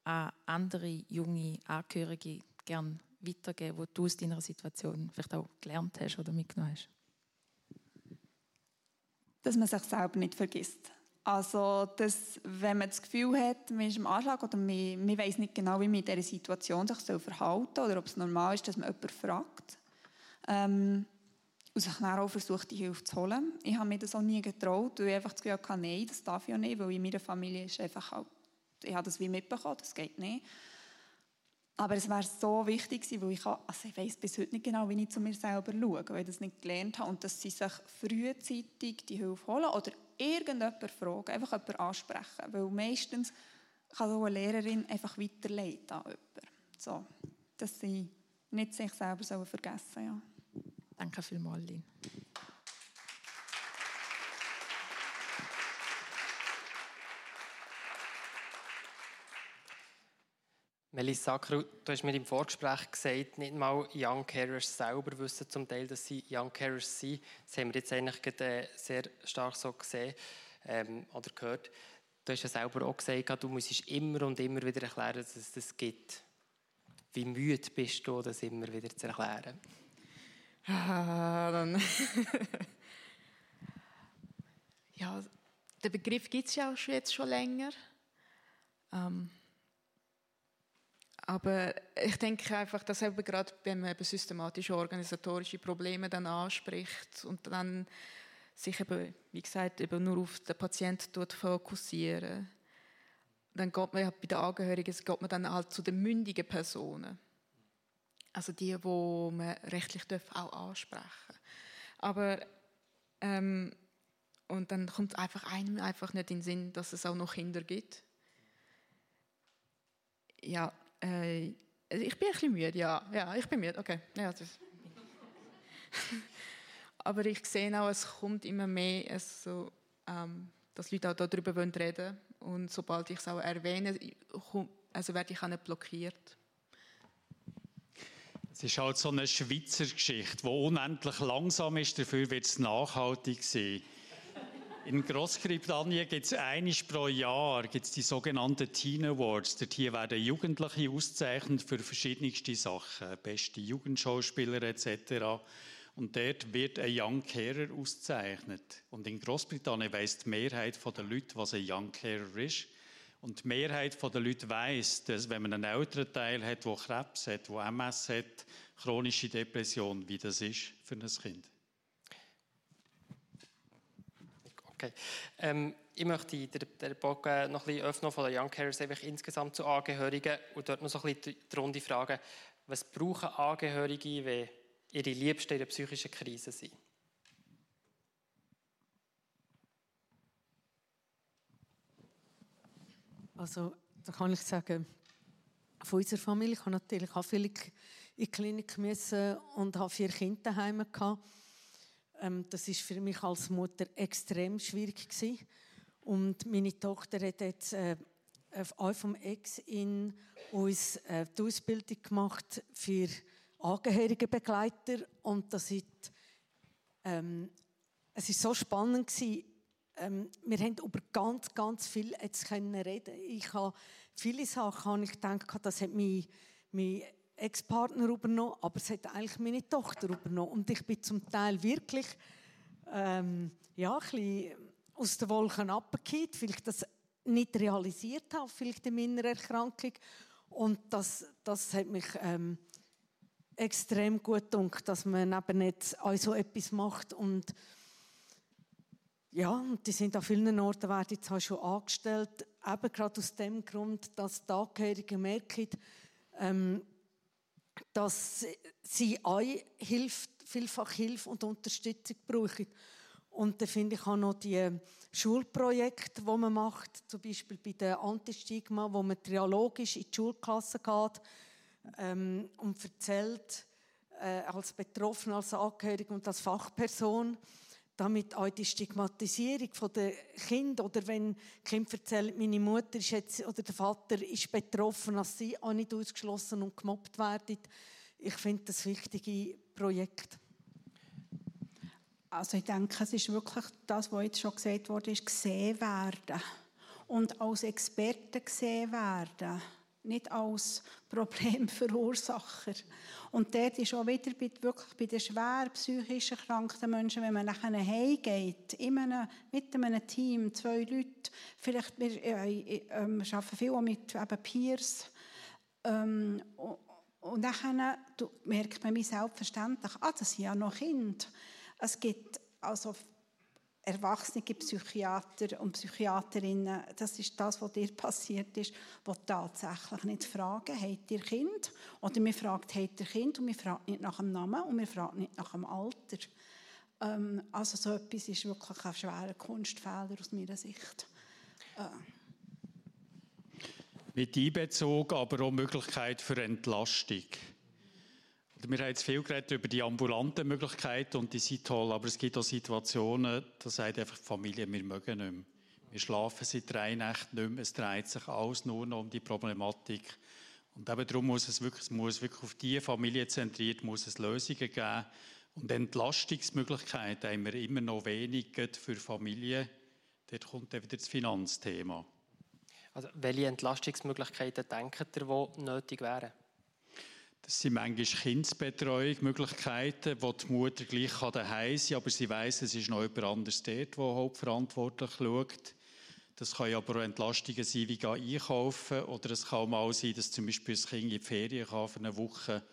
an andere junge Angehörige gerne weitergeben, wo du aus deiner Situation vielleicht auch gelernt hast oder mitgenommen hast? Dass man sich selber nicht vergisst. Also, dass, wenn man das Gefühl hat, man ist im Anschlag oder man, man weiß nicht genau, wie man in dieser Situation sich verhalten soll oder ob es normal ist, dass man jemanden fragt. Ähm, und sich dann auch versucht, die Hilfe zu holen. Ich habe mir das auch nie getraut, weil ich einfach das Gefühl hatte, nein, das darf auch nicht, weil in meiner Familie ist einfach halt, ich habe das wie mitbekommen, das geht nicht. Aber es wäre so wichtig gewesen, weil ich, also ich weiß bis heute nicht genau, wie ich zu mir selber schaue, weil ich das nicht gelernt habe. Und dass sie sich frühzeitig die Hilfe holen oder irgendjemand fragen, einfach jemanden ansprechen. Weil meistens kann so eine Lehrerin einfach weiterleiten an jemanden. So, dass sie nicht sich selber vergessen sollen. Ja. Danke vielmals, Lynn. Melissa Acker, du hast mir im Vorgespräch gesagt, nicht mal Young Carers selber wissen zum Teil, dass sie Young Carers sind. Das haben wir jetzt eigentlich äh, sehr stark so gesehen ähm, oder gehört. Du hast ja selber auch gesagt, du musst immer und immer wieder erklären, dass es das gibt. Wie müde bist du, das immer wieder zu erklären? Dann ja, der Begriff gibt es ja auch jetzt schon länger. Ähm, aber ich denke einfach, dass eben gerade, wenn man eben systematische organisatorische Probleme dann anspricht und dann sich eben, wie gesagt, eben nur auf den Patienten fokussieren, dann geht man ja bei den Angehörigen geht man dann halt zu den mündigen Personen. Also die, wo man rechtlich auch ansprechen Aber ähm, und dann kommt einfach einem einfach nicht in den Sinn, dass es auch noch Kinder gibt. Ja, äh, ich bin ein bisschen müde, ja. Ja, ich bin müde, okay. Ja, Aber ich sehe auch, es kommt immer mehr, also, ähm, dass Leute auch darüber reden wollen. Und sobald ich es auch erwähne, also werde ich auch nicht blockiert. Es ist halt so eine Schweizer Geschichte, die unendlich langsam ist, dafür wird es nachhaltig sein. In Großbritannien gibt es einiges pro Jahr gibt's die sogenannten Teen Awards. Dort hier werden Jugendliche ausgezeichnet für verschiedenste Sachen, beste Jugendschauspieler etc. Und dort wird ein Young Carer ausgezeichnet. Und in Großbritannien weiss die Mehrheit der Leute, was ein Young Carer ist. Und die Mehrheit der Leute weiss, dass wenn man einen älteren Teil hat, der Krebs hat, der MS hat, chronische Depression, wie das ist für ein Kind. Okay. Ähm, ich möchte den, den Bogen noch ein bisschen öffnen von den Young Carers einfach insgesamt zu Angehörigen und dort noch so ein bisschen die Runde fragen, was brauchen Angehörige, wenn ihre Liebsten in einer psychischen Krise sind? Also, da kann ich sagen, von unserer Familie, ich habe natürlich auch viele in die Klinik müssen und habe vier Kinder daheim gehabt. Ähm, das ist für mich als Mutter extrem schwierig gewesen. Und meine Tochter hat jetzt äh, auf vom Ex in uns äh, die Ausbildung gemacht für Angehörigenbegleiter und das ist, ähm, es ist so spannend gewesen. Ähm, wir haben über ganz, ganz viel jetzt können reden. Ich habe viele Sachen, habe ich gedacht, das hat mein, mein Ex-Partner übernommen, aber es hat eigentlich meine Tochter übernommen. Und ich bin zum Teil wirklich ähm, ja, ein bisschen aus den Wolken abgekehrt, weil ich das nicht realisiert habe, vielleicht in meiner Erkrankung. Und das, das hat mich ähm, extrem gut gedacht, dass man eben nicht auch so etwas macht. Und ja, und die sind an vielen Orten werden jetzt auch schon angestellt, eben gerade aus dem Grund, dass die Angehörigen merken, ähm, dass sie auch Hilfe, vielfach Hilfe und Unterstützung brauchen. Und dann finde ich auch noch die Schulprojekte, die man macht, zum Beispiel bei der Antistigma, wo man trialogisch in die Schulklasse geht ähm, und erzählt, äh, als Betroffene, als Angehörige und als Fachperson, damit auch die Stigmatisierung der Kinder oder wenn Kind erzählt, meine Mutter ist jetzt, oder der Vater ist betroffen, dass sie auch nicht ausgeschlossen und gemobbt werden. Ich finde das wichtige Projekt. Also ich denke, es ist wirklich das, was jetzt schon gesagt wurde, ist gesehen werden und als Experte gesehen werden. Nicht als Problemverursacher. Und dort ist auch wieder bei, wirklich bei den schwer psychisch erkrankten Menschen, wenn man nachher heimgeht, in einem, mit einem Team, zwei Leute, vielleicht, wir äh, äh, arbeiten viel auch mit eben Peers, ähm, und dann merkt man mich selbstverständlich, ah, das sind ja noch Kinder. Es gibt also erwachsene Psychiater und Psychiaterinnen, das ist das, was dir passiert ist, die tatsächlich nicht fragen, habt ihr Kind? Oder wir fragen, habt ihr Kind? Und wir fragen nicht nach dem Namen und wir fragen nicht nach dem Alter. Ähm, also so etwas ist wirklich ein schwerer Kunstfehler aus meiner Sicht. Äh. Mit Einbezug, aber auch Möglichkeit für Entlastung. Wir haben jetzt viel geredet über die ambulanten Möglichkeiten und die sind toll, aber es gibt auch Situationen, da sagt einfach die Familie, wir mögen nicht mehr. Wir schlafen seit drei Nächten nicht mehr, es dreht sich alles nur noch um die Problematik. Und eben darum muss es wirklich, muss wirklich auf die Familie zentriert, muss es Lösungen geben. Und Entlastungsmöglichkeiten haben wir immer noch wenig für Familien. Dort kommt dann wieder das Finanzthema. Also, welche Entlastungsmöglichkeiten denken ihr, die nötig wären? Das sind manchmal Kindsbetreuung, Möglichkeiten, wo die Mutter gleich daheim sein kann, aber sie weiß, es ist noch jemand anderes dort, der hauptverantwortlich schaut. Das kann aber auch Entlastungen sein, wie einkaufen. Oder es kann auch mal sein, dass zum Beispiel das Kind in die Ferien kann für eine Woche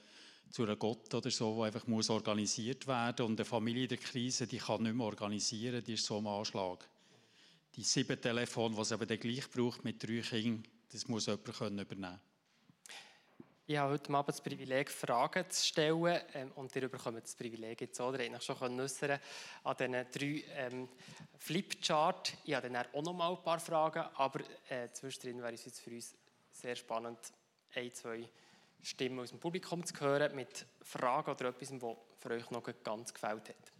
zu einer Gott oder so, wo einfach muss organisiert werden Und eine Familie in der Krise, die kann nicht mehr organisieren, die ist so am Anschlag. Die sieben Telefone, die es dann gleich braucht mit drei Kindern, das muss jemand übernehmen können. Ich habe heute Abend das Privileg, Fragen zu stellen. Ähm, und ihr bekommt das Privileg jetzt auch, ihr habt schon äußern an diesen drei ähm, Flipchart. Ich habe dann auch noch mal ein paar Fragen, aber äh, zwischendrin wäre es jetzt für uns sehr spannend, ein, zwei Stimmen aus dem Publikum zu hören mit Fragen oder etwas, was für euch noch ganz gefällt hat.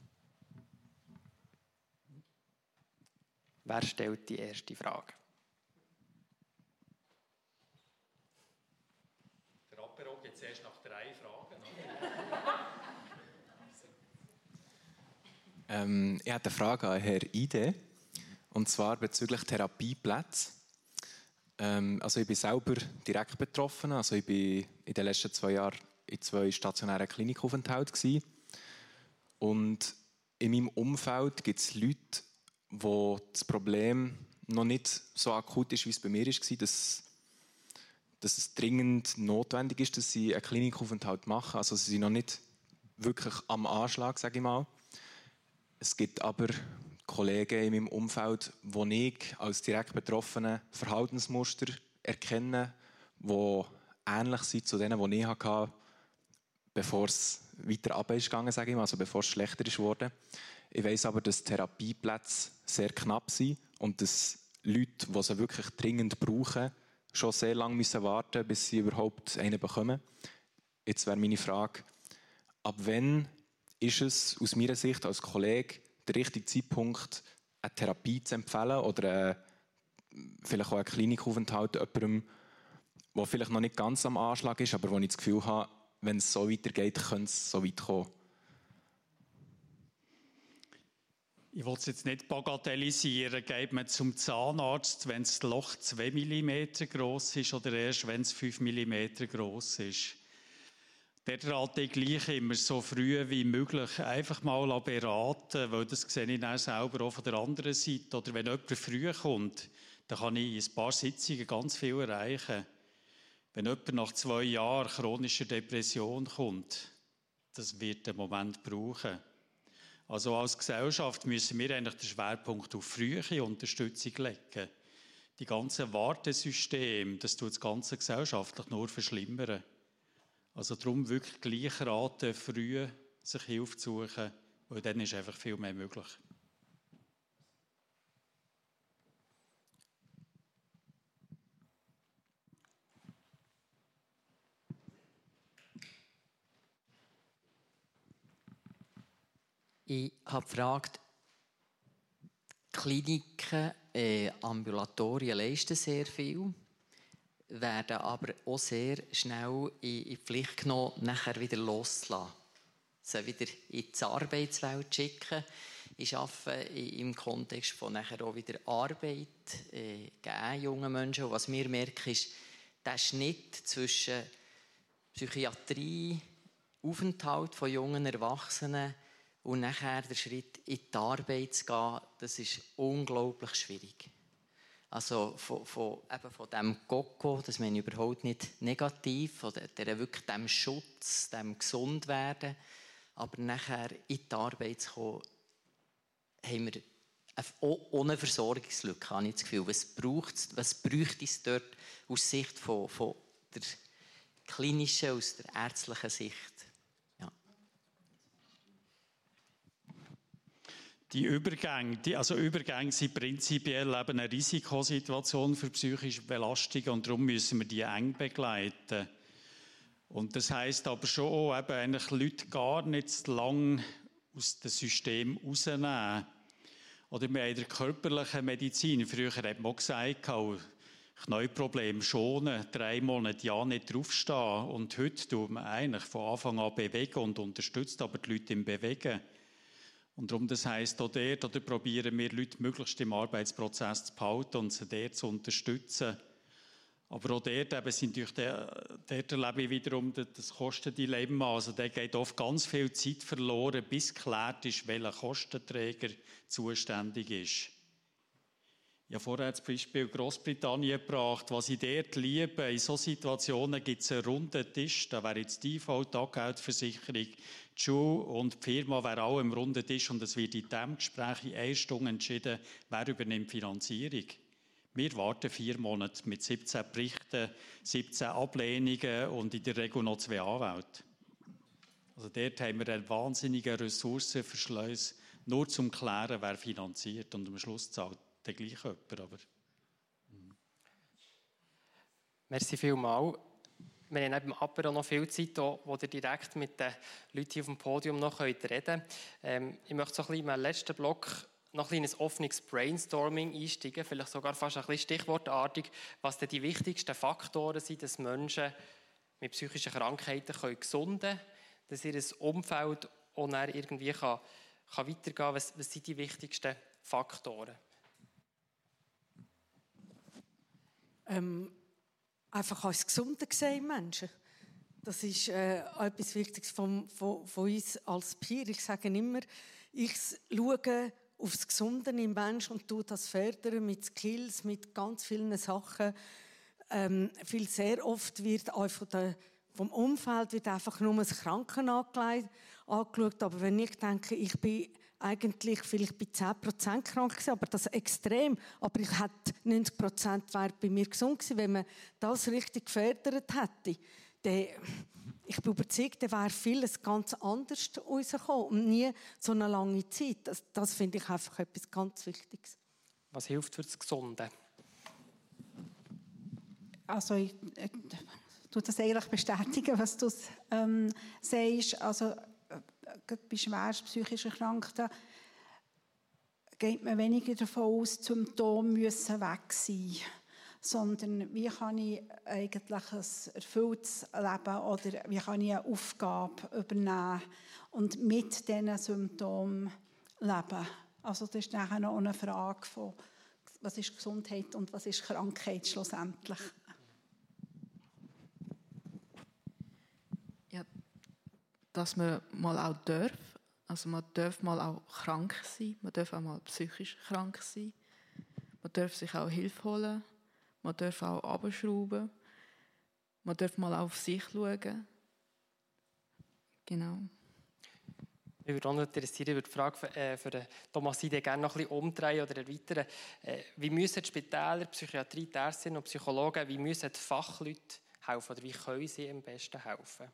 Wer stellt die erste Frage? Jetzt erst nach drei Fragen. ähm, ich habe eine Frage an Herrn Ide, und zwar bezüglich Therapieplätze. Ähm, also ich bin selber direkt betroffen. Also ich bin in den letzten zwei Jahren in zwei stationären Klinikaufenthalten und in meinem Umfeld gibt es Leute, wo das Problem noch nicht so akut ist, wie es bei mir war, dass dass es dringend notwendig ist, dass sie einen Klinikaufenthalt machen. Also sie sind noch nicht wirklich am Anschlag, sage ich mal. Es gibt aber Kollegen in meinem Umfeld, wo ich als direkt Betroffene Verhaltensmuster erkenne, die ähnlich sind zu denen, die ich hatte, bevor es weiter runtergegangen sage ich mal, also bevor es schlechter ist geworden. Ich weiß aber, dass Therapieplätze sehr knapp sind und dass Leute, die sie wirklich dringend brauchen, schon sehr lange müssen warten bis sie überhaupt einen bekommen. Jetzt wäre meine Frage, ab wann ist es aus meiner Sicht als Kollege der richtige Zeitpunkt, eine Therapie zu empfehlen oder vielleicht auch einen Klinikaufenthalt jemandem, der vielleicht noch nicht ganz am Anschlag ist, aber wo ich das Gefühl habe, wenn es so weitergeht, könnte es so weit kommen. Ich will es jetzt nicht bagatellisieren. Geht man zum Zahnarzt, wenn das Loch 2 mm groß ist oder erst, wenn es 5 mm groß ist? Der rate ich gleich immer so früh wie möglich einfach mal beraten, weil das sehe ich dann selber auch von der anderen Seite. Oder wenn jemand früh kommt, dann kann ich in ein paar Sitzungen ganz viel erreichen. Wenn jemand nach zwei Jahren chronischer Depression kommt, das wird einen Moment brauchen. Also als Gesellschaft müssen wir eigentlich den Schwerpunkt auf frühe Unterstützung legen. Die ganzen Wartesysteme, das tut das Ganze gesellschaftlich nur verschlimmern. Also darum wirklich gleich raten, früh sich Hilfe zu suchen, weil dann ist einfach viel mehr möglich. Ich habe gefragt, Kliniken, äh, Ambulatorien leisten sehr viel, werden aber auch sehr schnell in, die Pflicht genommen, nachher wieder loszulassen. Sie wieder in die Arbeitswelt schicken. Ich arbeite im Kontext von nachher auch wieder Arbeit äh, geben, jungen Menschen. Und was wir merken, ist, der Schnitt zwischen Psychiatrie, Aufenthalt von jungen Erwachsenen und nachher der Schritt in die Arbeit zu gehen, das ist unglaublich schwierig. Also von, von, eben von dem Goko, das meine ich überhaupt nicht negativ, von der, wirklich dem Schutz, dem Gesundwerden, aber nachher in die Arbeit zu kommen, haben wir ohne Versorgungslücke, habe ich das Gefühl. Was braucht was bräuchte es dort aus Sicht von, von der klinischen, aus der ärztlichen Sicht? Die Übergänge, die, also Übergänge sind prinzipiell eben eine Risikosituation für psychische Belastungen und darum müssen wir die eng begleiten. Und das heißt aber schon auch, eben eigentlich Leute gar nicht zu lang aus dem System rausnehmen. Oder wir haben in der körperlichen Medizin, früher hat man gesagt, Knäuelproblem schonen, drei Monate ja nicht draufstehen. Und heute tut man eigentlich von Anfang an bewegen und unterstützt aber die Leute im Bewegen. Und darum, das heisst, auch dort oder probieren wir Leute möglichst im Arbeitsprozess zu behalten und sie dort zu unterstützen. Aber auch dort eben sind durch der, dort erlebe ich wiederum das Kostendilemma. Also da geht oft ganz viel Zeit verloren, bis geklärt ist, welcher Kostenträger zuständig ist. Habe vorher das Beispiel Großbritannien gebracht. Was ich dort liebe, in solchen Situationen gibt es einen runden Tisch. Da wäre jetzt die IV, die Taggeldversicherung, die Schule und die Firma wäre auch im runden Tisch und es wird in diesem Gespräch in einer Stunde entschieden, wer übernimmt die Finanzierung. Wir warten vier Monate mit 17 Berichten, 17 Ablehnungen und in der Regel noch zwei Anwälte. Also dort haben wir einen wahnsinnigen Ressourcenverschleiß, nur zum Klären, wer finanziert. Und am Schluss zahlt der gleiche jemand. Aber, hm. Merci vielmals. Wir haben beim Apero noch viel Zeit, wo ihr direkt mit den Leuten hier auf dem Podium noch reden könnt. Ähm, ich möchte so ein bisschen im letzten Block noch ein, ein offenes Brainstorming einsteigen, vielleicht sogar fast ein bisschen stichwortartig, was denn die wichtigsten Faktoren sind, dass Menschen mit psychischen Krankheiten können gesunden können, dass ihr Umfeld auch irgendwie kann, kann weitergehen kann. Was, was sind die wichtigsten Faktoren? Ähm, einfach als Gesunde sehen Menschen. Das ist äh, etwas Wichtiges von, von, von, uns als Peer. Ich sage immer, ich schaue aufs Gesunde im Menschen und tue das fördern mit Skills, mit ganz vielen Sachen. Ähm, viel sehr oft wird auch von der, vom Umfeld wird einfach nur das Kranken angeschaut. Aber wenn ich denke, ich bin eigentlich vielleicht bei 10% krank gewesen, aber das extrem. Aber ich hätte 90% wäre bei mir gesund gewesen, wenn man das richtig gefördert hätte. Dann, ich bin überzeugt, dann wäre vieles ganz anders rausgekommen und nie so eine lange Zeit. Das, das finde ich einfach etwas ganz Wichtiges. Was hilft für das Gesunde? Also ich, ich tue das eigentlich bestätigen, was du ähm, sagst. Also bei schwerst psychisch Erkrankten geht man weniger davon aus, die Symptome müssen weg sein sondern wie kann ich eigentlich ein erfülltes Leben oder wie kann ich eine Aufgabe übernehmen und mit diesen Symptomen leben. Also das ist nachher noch eine Frage von, was ist Gesundheit und was ist Krankheit schlussendlich. Dass man mal auch darf. Also man darf mal auch krank sein, man darf auch mal psychisch krank sein. Man darf sich auch Hilfe holen, man darf auch abschrauben, man darf mal auf sich schauen. Genau. Ich würde auch noch interessieren, über die Frage äh, für Thomas Ide gerne noch ein bisschen umdrehen oder erweitern. Äh, wie müssen die Spitäler, Psychiatrie, Ärztinnen und Psychologen, wie müssen die Fachleute helfen oder wie können sie am besten helfen?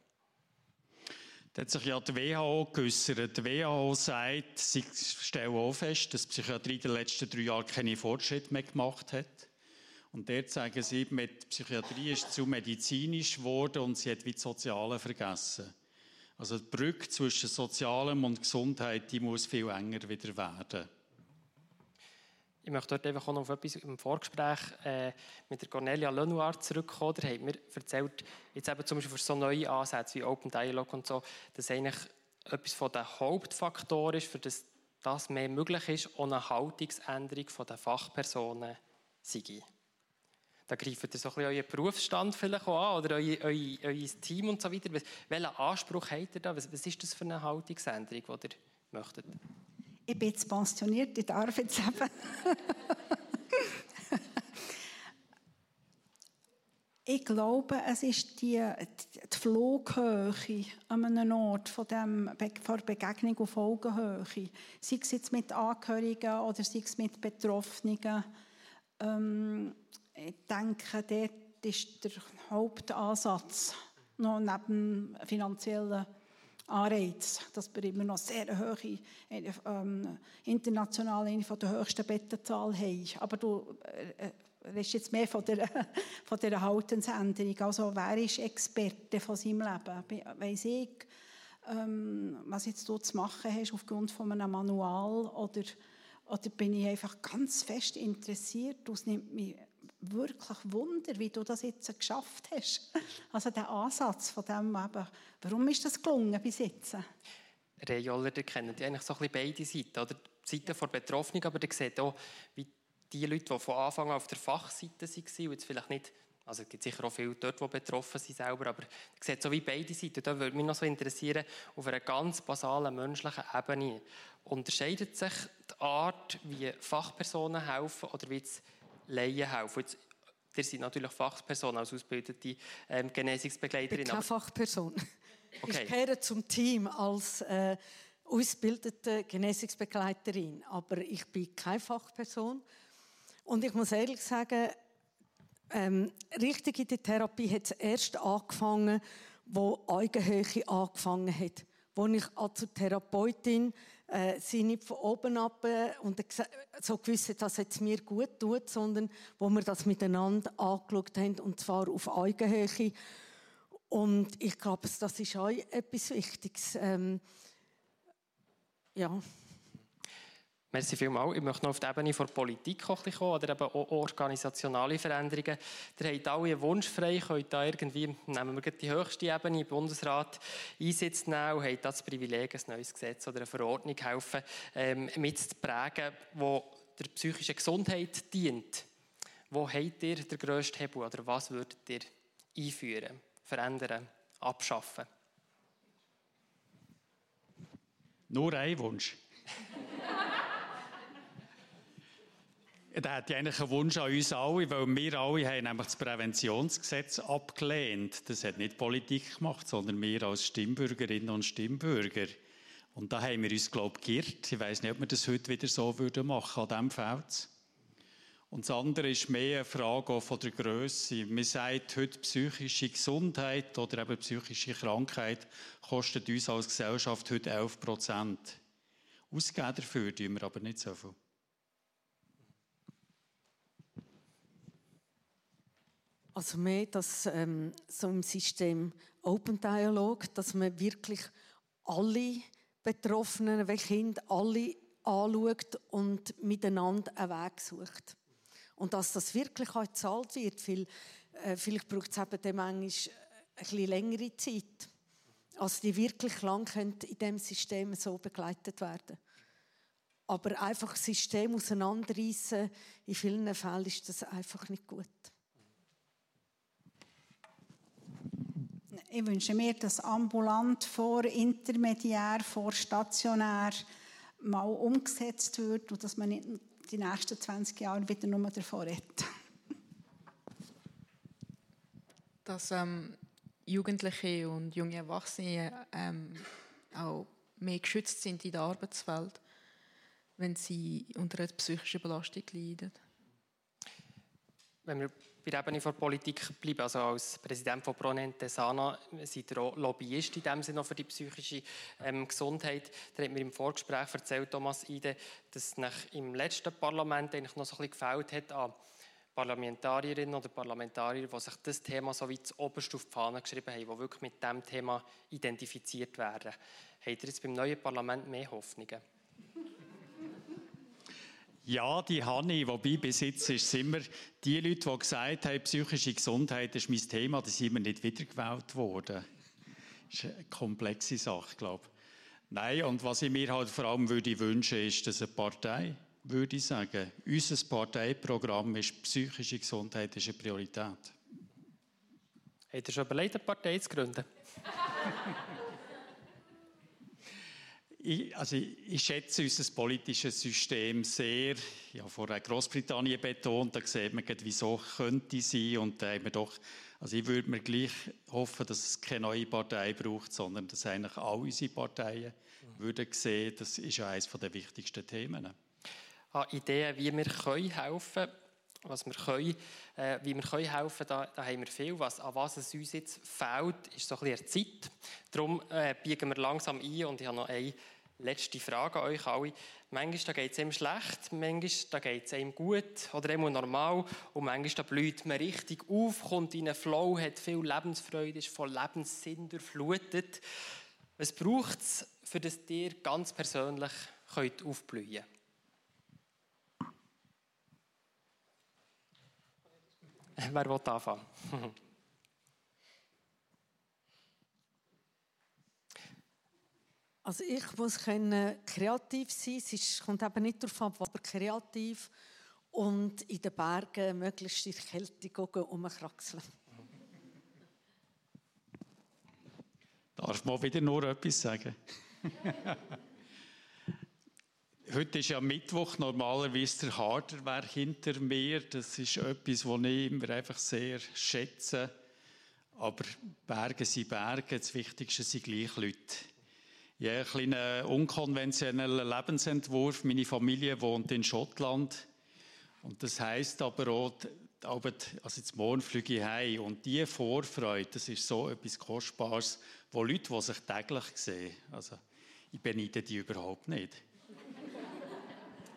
Da hat sich ja die WHO geäußert. Die WHO sagt, sie stellen auch fest, dass die Psychiatrie in den letzten drei Jahren keine Fortschritte mehr gemacht hat. Und dort sagen sie, mit Psychiatrie ist zu medizinisch geworden und sie hat wie das Soziale vergessen. Also die Brücke zwischen Sozialem und Gesundheit, die muss viel enger wieder werden. Ich möchte dort einfach auch noch auf etwas im Vorgespräch äh, mit der Cornelia Lenoir zurückkommen. Da hat mir erzählt, jetzt eben zum Beispiel für so neue Ansätze wie Open Dialogue und so, dass eigentlich etwas von den Hauptfaktoren ist, für das das mehr möglich ist, auch eine Haltungsänderung von den Fachpersonen sei. da greift ihr so ein euren Berufsstand vielleicht auch an oder euer, euer, euer Team und so weiter. Welchen Anspruch habt ihr da? Was ist das für eine Haltungsänderung, die ihr möchtet? Ich bin jetzt pensioniert, ich darf jetzt eben. ich glaube, es ist die, die Flughöhe an einem Ort von, dem, von Begegnung auf Augenhöhe. Sei es jetzt mit Angehörigen oder sei es mit Betroffenen. Ähm, ich denke, dort ist der Hauptansatz noch neben finanziellen Anreiz, dass wir immer noch sehr hohe, ähm, international eine der höchsten Bettenzahl haben. Aber du äh, redest jetzt mehr von der, von der Haltensänderung. Also wer ist Experte von seinem Leben? Weiss ich, ähm, was jetzt du zu machen hast aufgrund von einem Manual oder, oder bin ich einfach ganz fest interessiert? Das nimmt mich wirklich Wunder, wie du das jetzt geschafft hast. Also der Ansatz von dem eben, warum ist das gelungen bis jetzt? Ray Joller, ihr kennt eigentlich so ein beide Seiten, oder? Die Seite der Betroffenen, aber ihr seht auch, wie die Leute, die von Anfang an auf der Fachseite waren und jetzt vielleicht nicht, also es gibt sicher auch viele dort, die betroffen sind selber, aber ihr seht so wie beide Seiten. Da würde mich noch so interessieren, auf einer ganz basalen menschlichen Ebene, unterscheidet sich die Art, wie Fachpersonen helfen oder wie es Laien helfen. Jetzt, ihr seid natürlich Fachperson als ausgebildete ähm, Genesungsbegleiterin. Ich bin keine Fachperson. Okay. Ich gehöre zum Team als äh, ausgebildete Genesungsbegleiterin, aber ich bin keine Fachperson. Und ich muss ehrlich sagen, ähm, richtig in der Therapie hat es erst angefangen, wo Augenhöhe angefangen hat. Wo ich als Therapeutin äh, sie nicht von oben ab äh, und so gewusst, dass es mir gut tut, sondern wo wir das miteinander angeschaut haben, und zwar auf Augenhöhe. Und ich glaube, das ist auch etwas Wichtiges. Ähm, ja. Merci vielmals. Ich möchte noch auf die Ebene der Politik kommen oder eben auch organisationale Veränderungen. Ihr habt alle einen Wunsch frei, könnt da irgendwie, nehmen wir die höchste Ebene, im Bundesrat, Einsitz nehmen und habt das Privileg, ein neues Gesetz oder eine Verordnung helfen, ähm, mitzuprägen, die der psychischen Gesundheit dient. Wo habt ihr den grössten Hebel oder was würdet ihr einführen, verändern, abschaffen? Nur ein Wunsch. Da hat ja eigentlich einen Wunsch an uns alle, weil wir alle haben nämlich das Präventionsgesetz abgelehnt. Das hat nicht Politik gemacht, sondern wir als Stimmbürgerinnen und Stimmbürger. Und da haben wir uns, glaube ich, geirrt. Ich weiß nicht, ob wir das heute wieder so würden machen an diesem Feld. Und das andere ist mehr eine Frage von der Größe. Man sagt heute, psychische Gesundheit oder eben psychische Krankheit kostet uns als Gesellschaft heute 11 Prozent. Ausgeben dafür tun wir aber nicht so viel. Also mehr das ähm, so im System Open Dialog, dass man wirklich alle Betroffenen, wie Kinder, alle anschaut und miteinander einen Weg sucht. Und dass das wirklich auch gezahlt wird, weil äh, vielleicht braucht es eben dem manchmal ein bisschen längere Zeit, als die wirklich lang in diesem System so begleitet werden Aber einfach das System auseinanderreißen, in vielen Fällen ist das einfach nicht gut. Ich wünsche mir, dass ambulant vor intermediär, vor stationär mal umgesetzt wird und dass man nicht die nächsten 20 Jahre wieder nur davon redet. Dass ähm, Jugendliche und junge Erwachsene ähm, auch mehr geschützt sind in der Arbeitswelt, wenn sie unter einer psychischen Belastung leiden. Wenn wir bei der Ebene der Politik bleiben. Also als Präsident von Pronente Sana seid ihr auch Lobbyist in dem Sinne für die psychische ähm, Gesundheit. Da hat mir im Vorgespräch erzählt, Thomas Ide, dass nach im letzten Parlament eigentlich noch so ein bisschen gefällt hat an Parlamentarierinnen oder Parlamentarier, die sich das Thema so wie oberst auf die Fahne geschrieben haben, die wirklich mit diesem Thema identifiziert werden. Habt ihr jetzt beim neuen Parlament mehr Hoffnungen? Ja, die ich. Wobei bis jetzt ist es immer die Leute, die gesagt haben, psychische Gesundheit ist mein Thema, die sind immer nicht wiedergewählt worden. Das ist eine komplexe Sache, glaube ich. Nein, und was ich mir halt vor allem würde wünschen, ist, dass eine Partei, würde ich sagen, unser Parteiprogramm ist psychische Gesundheit ist eine Priorität. Habt ihr schon überlegt, eine Partei zu gründen? ich, also ich, schätze unser politisches System sehr. Ich habe vorher Großbritannien betont, da sieht man, wieso könnte sein. Und da haben wir doch, also ich würde mir gleich hoffen, dass es keine neue Partei braucht, sondern dass eigentlich all unsere Parteien mhm. würden sehen, das ist ja eines der wichtigsten Themen an Ideen, wie wir können helfen. Was wir können, äh, wie wir können helfen da, da, haben wir viel. Was, an was es uns jetzt fehlt, ist so ein bisschen Zeit. Darum äh, biegen wir langsam ein und ich habe noch eine letzte Frage an euch alle. Manchmal geht es einem schlecht, manchmal geht es einem gut oder immer normal und manchmal blüht man richtig auf, kommt in einen Flow, hat viel Lebensfreude, ist voll Lebenssinn durchflutet. Was braucht es, für das ihr ganz persönlich könnt aufblühen könnt? Wer will anfangen? Also ich muss können kreativ sein. Es kommt eben nicht darauf an, aber kreativ und in den Bergen möglichst in der Kälte rumkraxeln. Darf man wieder nur etwas sagen? Heute ist ja Mittwoch, normalerweise der Harderwerk hinter mir. Das ist etwas, was ich immer einfach sehr schätze. Aber Berge sind Berge, das Wichtigste sind gleich Leute. Ich habe einen kleinen unkonventionellen Lebensentwurf. Meine Familie wohnt in Schottland. Und das heisst aber auch, also jetzt morgen fliege ich heim. Und diese Vorfreude, das ist so etwas Kostbares, wo Leute, die sich täglich sehen, also ich beneide die überhaupt nicht.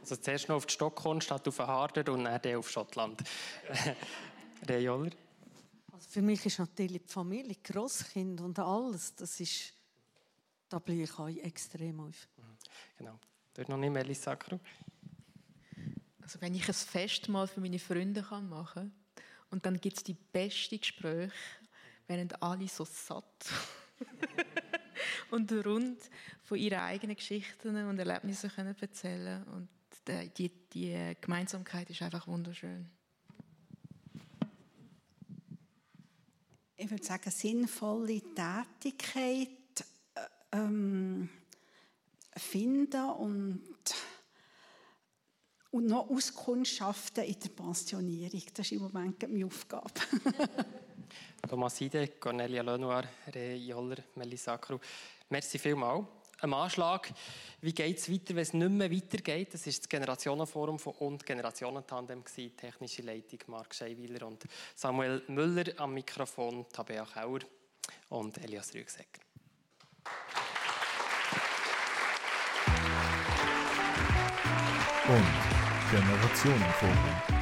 Also zuerst noch auf die Stockholm statt auf Harder und dann auf Schottland. Rejoller? Also für mich ist natürlich die Familie, die Grosskind und alles, das ist, da blühe ich euch extrem auf. Mhm. Genau. Du noch nicht Melis Sakro? Also wenn ich ein Fest mal für meine Freunde machen kann und dann gibt es die besten Gespräche, während alle so satt und rund von ihren eigenen Geschichten und Erlebnissen können erzählen und die, die Gemeinsamkeit ist einfach wunderschön. Ich würde sagen, sinnvolle Tätigkeit ähm, finden und, und noch Auskundschaften in der Pensionierung. Das ist im Moment meine Aufgabe. Thomas Ide, Cornelia Lenoir, Re Joller, Melisakru. Merci vielmals am Anschlag. Wie geht es weiter, wenn es nicht mehr weitergeht? Das ist das Generationenforum von und Generationentandem. Technische Leitung Marc Scheiwiler und Samuel Müller am Mikrofon, Tabea Kauer und Elias Rügsecker. Und Generationenforum.